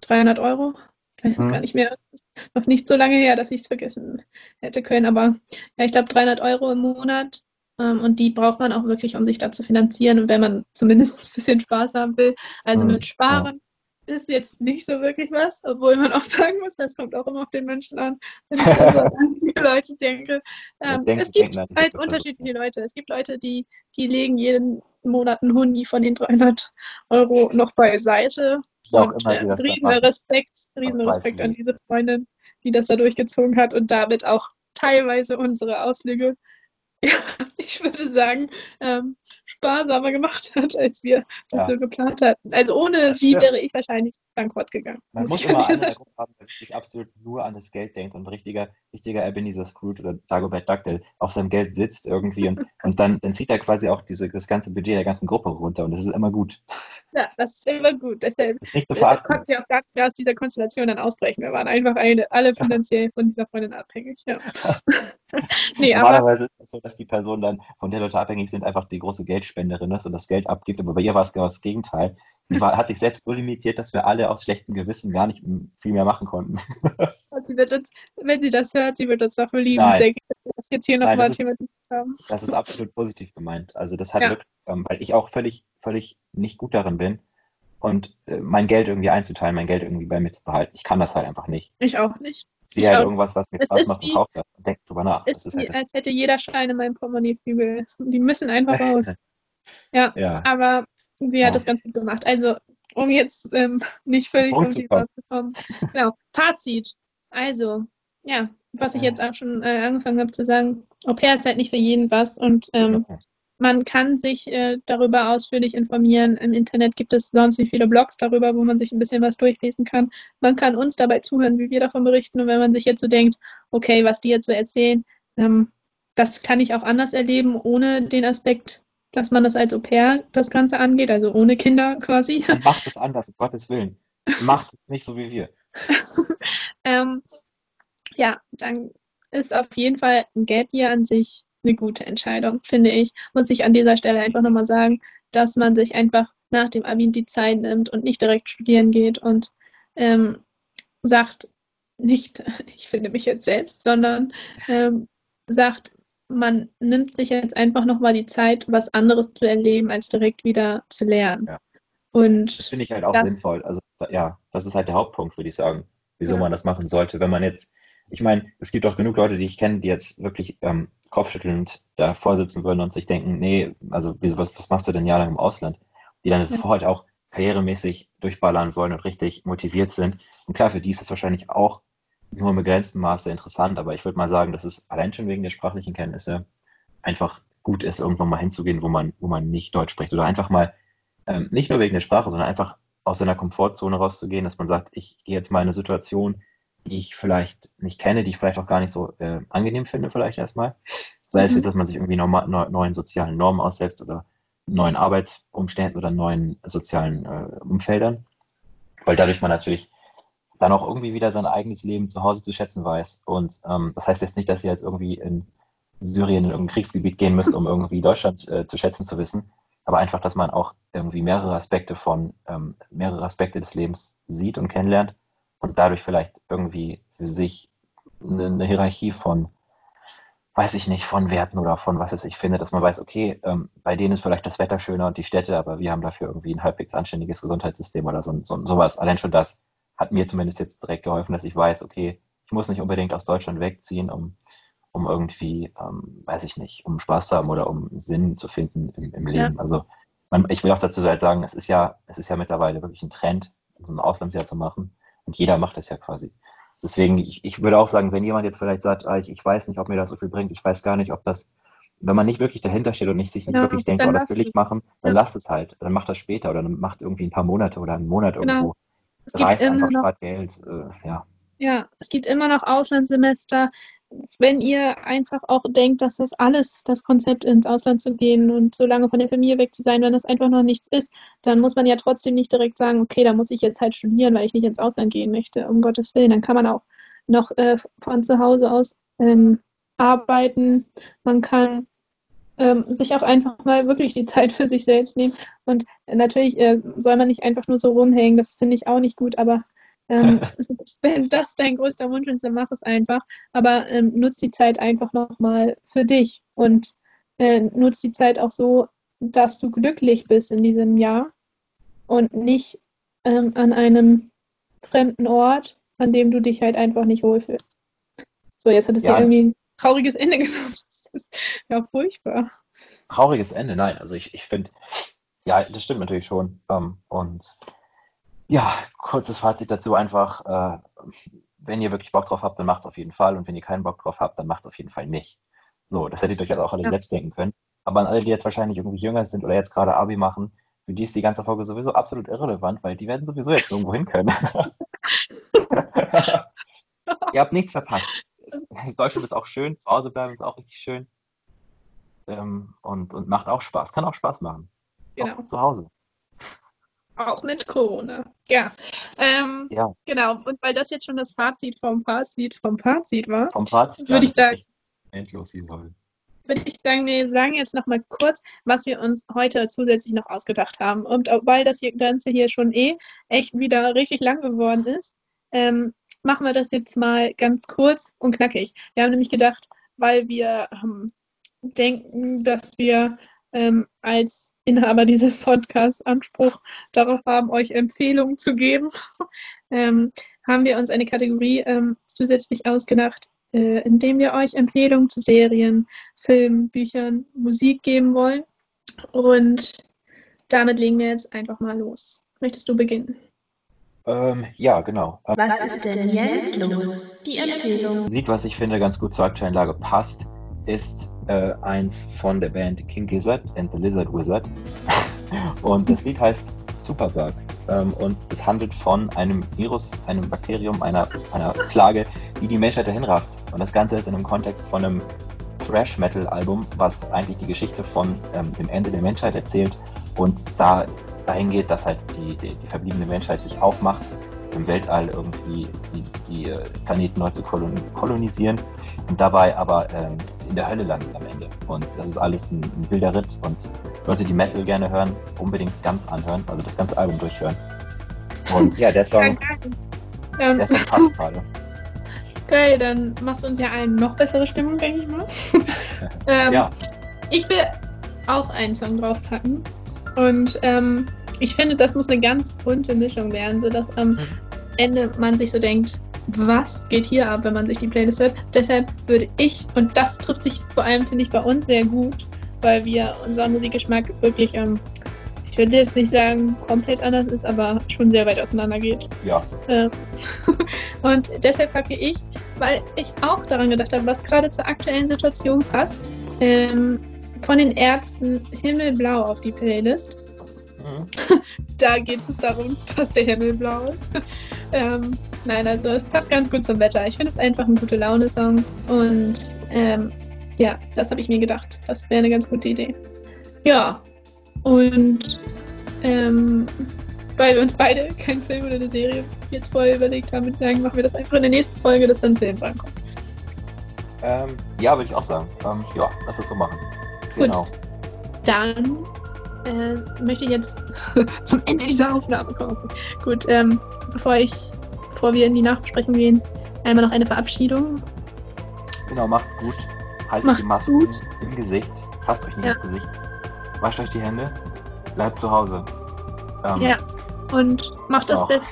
300 Euro. Ich weiß es gar Hm, nicht mehr. Ist noch nicht so lange her, dass ich es vergessen hätte können. Aber ja, ich glaube 300 Euro im Monat. Ähm, und die braucht man auch wirklich, um sich da zu finanzieren. wenn man zumindest ein bisschen Spaß haben will. Also hm, mit ja. Sparen ist jetzt nicht so wirklich was, obwohl man auch [LAUGHS] sagen muss, das kommt auch immer auf den Menschen an, wenn ich da so an [LAUGHS] die Leute denke. Ja, Ähm, es gibt an halt unterschiedliche Leute. Es gibt Leute, die, die legen jeden Monat einen Hundi von den 300 Euro noch beiseite. Auch Und immer äh, machen. Respekt, riesen Respekt an diese Freundin, die das da durchgezogen hat und damit auch teilweise unsere Ausflüge [LAUGHS] ich würde sagen, ähm, sparsamer gemacht hat, als wir das Ja, so geplant hatten. Also ohne sie wäre ich wahrscheinlich bankrott gegangen, Man muss muss immer einen. Gruppe haben, der wirklich absolut nur an das Geld denkt und ein richtiger, richtiger Ebenezer Scrooge oder Dagobert Duck, der auf seinem Geld sitzt irgendwie und, [LAUGHS] und dann, dann zieht er quasi auch diese, das ganze Budget der ganzen Gruppe runter und das ist immer gut. Ja, das ist immer gut. Deshalb, deshalb konnten wir auch gar nicht mehr aus dieser Konstellation dann ausbrechen. Wir waren einfach eine, alle finanziell von dieser Freundin abhängig. Ja. [LAUGHS] [LAUGHS] nee, Normalerweise ist es so, dass die Person dann, von der Leute abhängig sind, einfach die große Geldspenderin ist und das Geld abgibt. Aber bei ihr war es genau das Gegenteil. War, hat sich selbst so limitiert, dass wir alle aus schlechtem Gewissen gar nicht viel mehr machen konnten. [LAUGHS] sie uns, wenn sie das hört, sie wird uns dafür lieben, Nein, denke ich, dass wir das jetzt hier nochmal thematisiert haben. das ist absolut positiv gemeint. Also das hat Ja, wirklich, ähm, weil ich auch völlig, völlig nicht gut darin bin und äh, mein Geld irgendwie einzuteilen, mein Geld irgendwie bei mir zu behalten. Ich kann das halt einfach nicht. ich auch nicht. Ich sehe halt auch. irgendwas, was mir Es Spaß macht und wie, kaufe das und denke drüber nach. Das ist ist wie, halt das. als hätte jeder Schein in meinem Portemonnaie Flügel. Die müssen einfach raus. [LAUGHS] Ja, Ja, aber sie hat das ganz gut gemacht. Also, um jetzt ähm, nicht völlig Punkt vom zu kommen. Genau, Fazit. Also, ja, was ich jetzt auch schon äh, angefangen habe zu sagen, Au pair ist halt nicht für jeden was und ähm, man kann sich äh, darüber ausführlich informieren. Im Internet gibt es sonst nicht viele Blogs darüber, wo man sich ein bisschen was durchlesen kann. Man kann uns dabei zuhören, wie wir davon berichten. Und wenn man sich jetzt so denkt, okay, was die jetzt so erzählen, ähm, das kann ich auch anders erleben, ohne den Aspekt, dass man das als Au pair das Ganze angeht, also ohne Kinder quasi. Dann macht es anders, um Gottes Willen. [LAUGHS] Macht es nicht so wie wir. [LAUGHS] ähm, ja, dann ist auf jeden Fall ein Gap Year an sich eine gute Entscheidung, finde ich. Muss ich an dieser Stelle einfach nochmal sagen, dass man sich einfach nach dem Abi die Zeit nimmt und nicht direkt studieren geht und ähm, sagt, nicht, [LAUGHS] ich finde mich jetzt selbst, sondern ähm, sagt, man nimmt sich jetzt einfach nochmal die Zeit, was anderes zu erleben, als direkt wieder zu lernen. Ja. Das Und finde ich halt auch das, sinnvoll. Also ja, das ist halt der Hauptpunkt, würde ich sagen, wieso ja, man das machen sollte. Wenn man jetzt, ich meine, es gibt auch genug Leute, die ich kenne, die jetzt wirklich ähm, kopfschüttelnd davor sitzen würden und sich denken, nee, also wieso, was, was machst du denn jahrelang im Ausland? Die dann ja, sofort auch karrieremäßig durchballern wollen und richtig motiviert sind. Und klar, für die ist das wahrscheinlich auch nur im begrenzten Maße interessant, aber ich würde mal sagen, dass es allein schon wegen der sprachlichen Kenntnisse einfach gut ist, irgendwann mal hinzugehen, wo man, wo man nicht Deutsch spricht oder einfach mal ähm, nicht nur wegen der Sprache, sondern einfach aus seiner Komfortzone rauszugehen, dass man sagt, ich gehe jetzt mal in eine Situation, die ich vielleicht nicht kenne, die ich vielleicht auch gar nicht so äh, angenehm finde, vielleicht erstmal. Sei es mhm, jetzt, dass man sich irgendwie norma- neu- neuen sozialen Normen aussetzt oder neuen Arbeitsumständen oder neuen sozialen äh, Umfeldern, weil dadurch man natürlich dann auch irgendwie wieder sein eigenes Leben zu Hause zu schätzen weiß. Und ähm, das heißt jetzt nicht, dass ihr jetzt irgendwie in Syrien in irgendein Kriegsgebiet gehen müsst, um irgendwie Deutschland äh, zu schätzen zu wissen, aber einfach, dass man auch irgendwie mehrere Aspekte von, ähm, mehrere Aspekte des Lebens sieht und kennenlernt und dadurch vielleicht irgendwie für sich eine, eine Hierarchie von weiß ich nicht, von Werten oder von was es ich finde, dass man weiß, okay, ähm, bei denen ist vielleicht das Wetter schöner und die Städte, aber wir haben dafür irgendwie ein halbwegs anständiges Gesundheitssystem oder so, so sowas. Allein schon das hat mir zumindest jetzt direkt geholfen, dass ich weiß, okay, ich muss nicht unbedingt aus Deutschland wegziehen, um, um irgendwie, ähm, weiß ich nicht, um Spaß zu haben oder um Sinn zu finden im, im Leben. Ja. Also man, ich will auch dazu halt sagen, es ist ja, es ist ja mittlerweile wirklich ein Trend, so ein Auslandsjahr zu machen. Und jeder macht das ja quasi. Deswegen, ich, ich würde auch sagen, wenn jemand jetzt vielleicht sagt, ah, ich, ich weiß nicht, ob mir das so viel bringt, ich weiß gar nicht, ob das, wenn man nicht wirklich dahinter steht und nicht, sich nicht Genau, wirklich denkt, oh, das will ich machen, dann Ja. lasst es halt. Dann macht das später oder dann macht irgendwie ein paar Monate oder einen Monat Genau. irgendwo. Es gibt immer einfach, noch Geld. Äh, ja. Ja, es gibt immer noch Auslandssemester. Wenn ihr einfach auch denkt, dass das alles das Konzept ins Ausland zu gehen und so lange von der Familie weg zu sein, wenn das einfach noch nichts ist, dann muss man ja trotzdem nicht direkt sagen, okay, da muss ich jetzt halt studieren, weil ich nicht ins Ausland gehen möchte, um Gottes Willen. Dann kann man auch noch äh, von zu Hause aus ähm, arbeiten. Man kann ähm, sich auch einfach mal wirklich die Zeit für sich selbst nehmen. Und natürlich äh, soll man nicht einfach nur so rumhängen, das finde ich auch nicht gut, aber ähm, [LAUGHS] [LAUGHS] wenn das dein größter Wunsch ist, dann mach es einfach. Aber ähm, nutz die Zeit einfach nochmal für dich und äh, nutz die Zeit auch so, dass du glücklich bist in diesem Jahr und nicht ähm, an einem fremden Ort, an dem du dich halt einfach nicht wohlfühlst. So, jetzt hat es Ja. hier irgendwie ein trauriges Ende genommen. Ist ja furchtbar. Trauriges Ende, nein. Also ich, ich finde, ja, das stimmt natürlich schon. Ähm, und ja, kurzes Fazit dazu einfach, äh, wenn ihr wirklich Bock drauf habt, dann macht es auf jeden Fall. Und wenn ihr keinen Bock drauf habt, dann macht es auf jeden Fall nicht. So, das hättet ihr euch halt auch alle Ja. selbst denken können. Aber an alle, die jetzt wahrscheinlich irgendwie jünger sind oder jetzt gerade Abi machen, für die ist die ganze Folge sowieso absolut irrelevant, weil die werden sowieso jetzt irgendwo hin können. [LAUGHS] [LAUGHS] ihr habt nichts verpasst. [LAUGHS] Deutschland ist auch schön, zu Hause bleiben ist auch richtig schön. Ähm, und, und macht auch Spaß. Kann auch Spaß machen. Genau. Auch zu Hause. Auch mit Corona. Ja. Ähm, Ja, genau. Und weil das jetzt schon das Fazit vom Fazit vom Fazit war, vom Fazit. Würde ich sagen- Endlos diese Folge. würde ich sagen, wir sagen jetzt noch mal kurz, was wir uns heute zusätzlich noch ausgedacht haben. Und weil das hier, Ganze hier schon eh echt wieder richtig lang geworden ist, ähm, machen wir das jetzt mal ganz kurz und knackig. Wir haben nämlich gedacht, weil wir ähm, denken, dass wir ähm, als Inhaber dieses Podcasts Anspruch darauf haben, euch Empfehlungen zu geben, [LAUGHS] ähm, haben wir uns eine Kategorie ähm, zusätzlich ausgedacht, äh, indem wir euch Empfehlungen zu Serien, Filmen, Büchern, Musik geben wollen. Und damit legen wir jetzt einfach mal los. Möchtest du beginnen? Ähm, ja, genau. Ähm, Was ist denn jetzt los? Die Empfehlung. Lied, was ich finde ganz gut zur aktuellen Lage passt, ist äh, eins von der Band King Gizzard and the Lizard Wizard. [LAUGHS] und das Lied heißt Superbug. Ähm, und es handelt von einem Virus, einem Bakterium, einer, einer Plage, die die Menschheit dahin rafft. Und das Ganze ist in einem Kontext von einem Thrash-Metal-Album, was eigentlich die Geschichte von ähm, dem Ende der Menschheit erzählt und da dahin geht, dass halt die, die, die verbliebene Menschheit sich aufmacht, im Weltall irgendwie die, die äh, Planeten neu zu kolon kolonisieren und dabei aber ähm, in der Hölle landet am Ende. Und das ist alles ein, ein wilder Ritt und Leute, die Metal gerne hören, unbedingt ganz anhören, also das ganze Album durchhören. Und ja, der Song, Ähm, der Song passt gerade. geil, dann machst du uns ja allen noch bessere Stimmung, denke ich mal. [LAUGHS] ähm, Ja, Ich will auch einen Song draufpacken. Und ähm, ich finde, das muss eine ganz bunte Mischung werden, sodass am Mhm. Ende man sich so denkt, was geht hier ab, wenn man sich die Playlist hört. Deshalb würde ich, und das trifft sich vor allem, finde ich, bei uns sehr gut, weil wir unser Musikgeschmack wirklich, ähm, ich würde jetzt nicht sagen, komplett anders ist, aber schon sehr weit auseinander geht. ja, Äh, [LAUGHS] und deshalb packe ich, weil ich auch daran gedacht habe, was gerade zur aktuellen Situation passt, ähm, von den Ärzten Himmelblau auf die Playlist. Mhm. [LAUGHS] Da geht es darum, dass der Himmel blau ist. [LAUGHS] ähm, nein, also es passt ganz gut zum Wetter. Ich finde es einfach ein gute Laune-Song. Und ähm, ja, das habe ich mir gedacht. Das wäre eine ganz gute Idee. Ja, und ähm, weil wir uns beide [LAUGHS] keinen Film oder eine Serie jetzt vorher überlegt haben, würde ich sagen, machen wir das einfach in der nächsten Folge, dass dann ein Film drankommt. Ähm, ja, würde ich auch sagen. Ähm, ja, lass es so machen. Gut. Genau. Dann äh, möchte ich jetzt [LAUGHS] zum Ende dieser Aufnahme kommen. Gut, ähm, bevor ich, bevor wir in die Nachbesprechung gehen, einmal noch eine Verabschiedung. Genau, macht's gut. haltet Macht's die Masken gut. im Gesicht, fasst euch nicht Ja. ins Gesicht, wascht euch die Hände, bleibt zu Hause. Ähm, Ja. Und macht Das. Beste.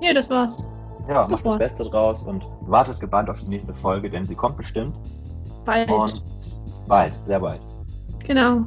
Ja, das war's. ja, Das macht das. Beste draus und wartet gebannt auf die nächste Folge, denn sie kommt bestimmt Bald. und bald, sehr bald. Genau.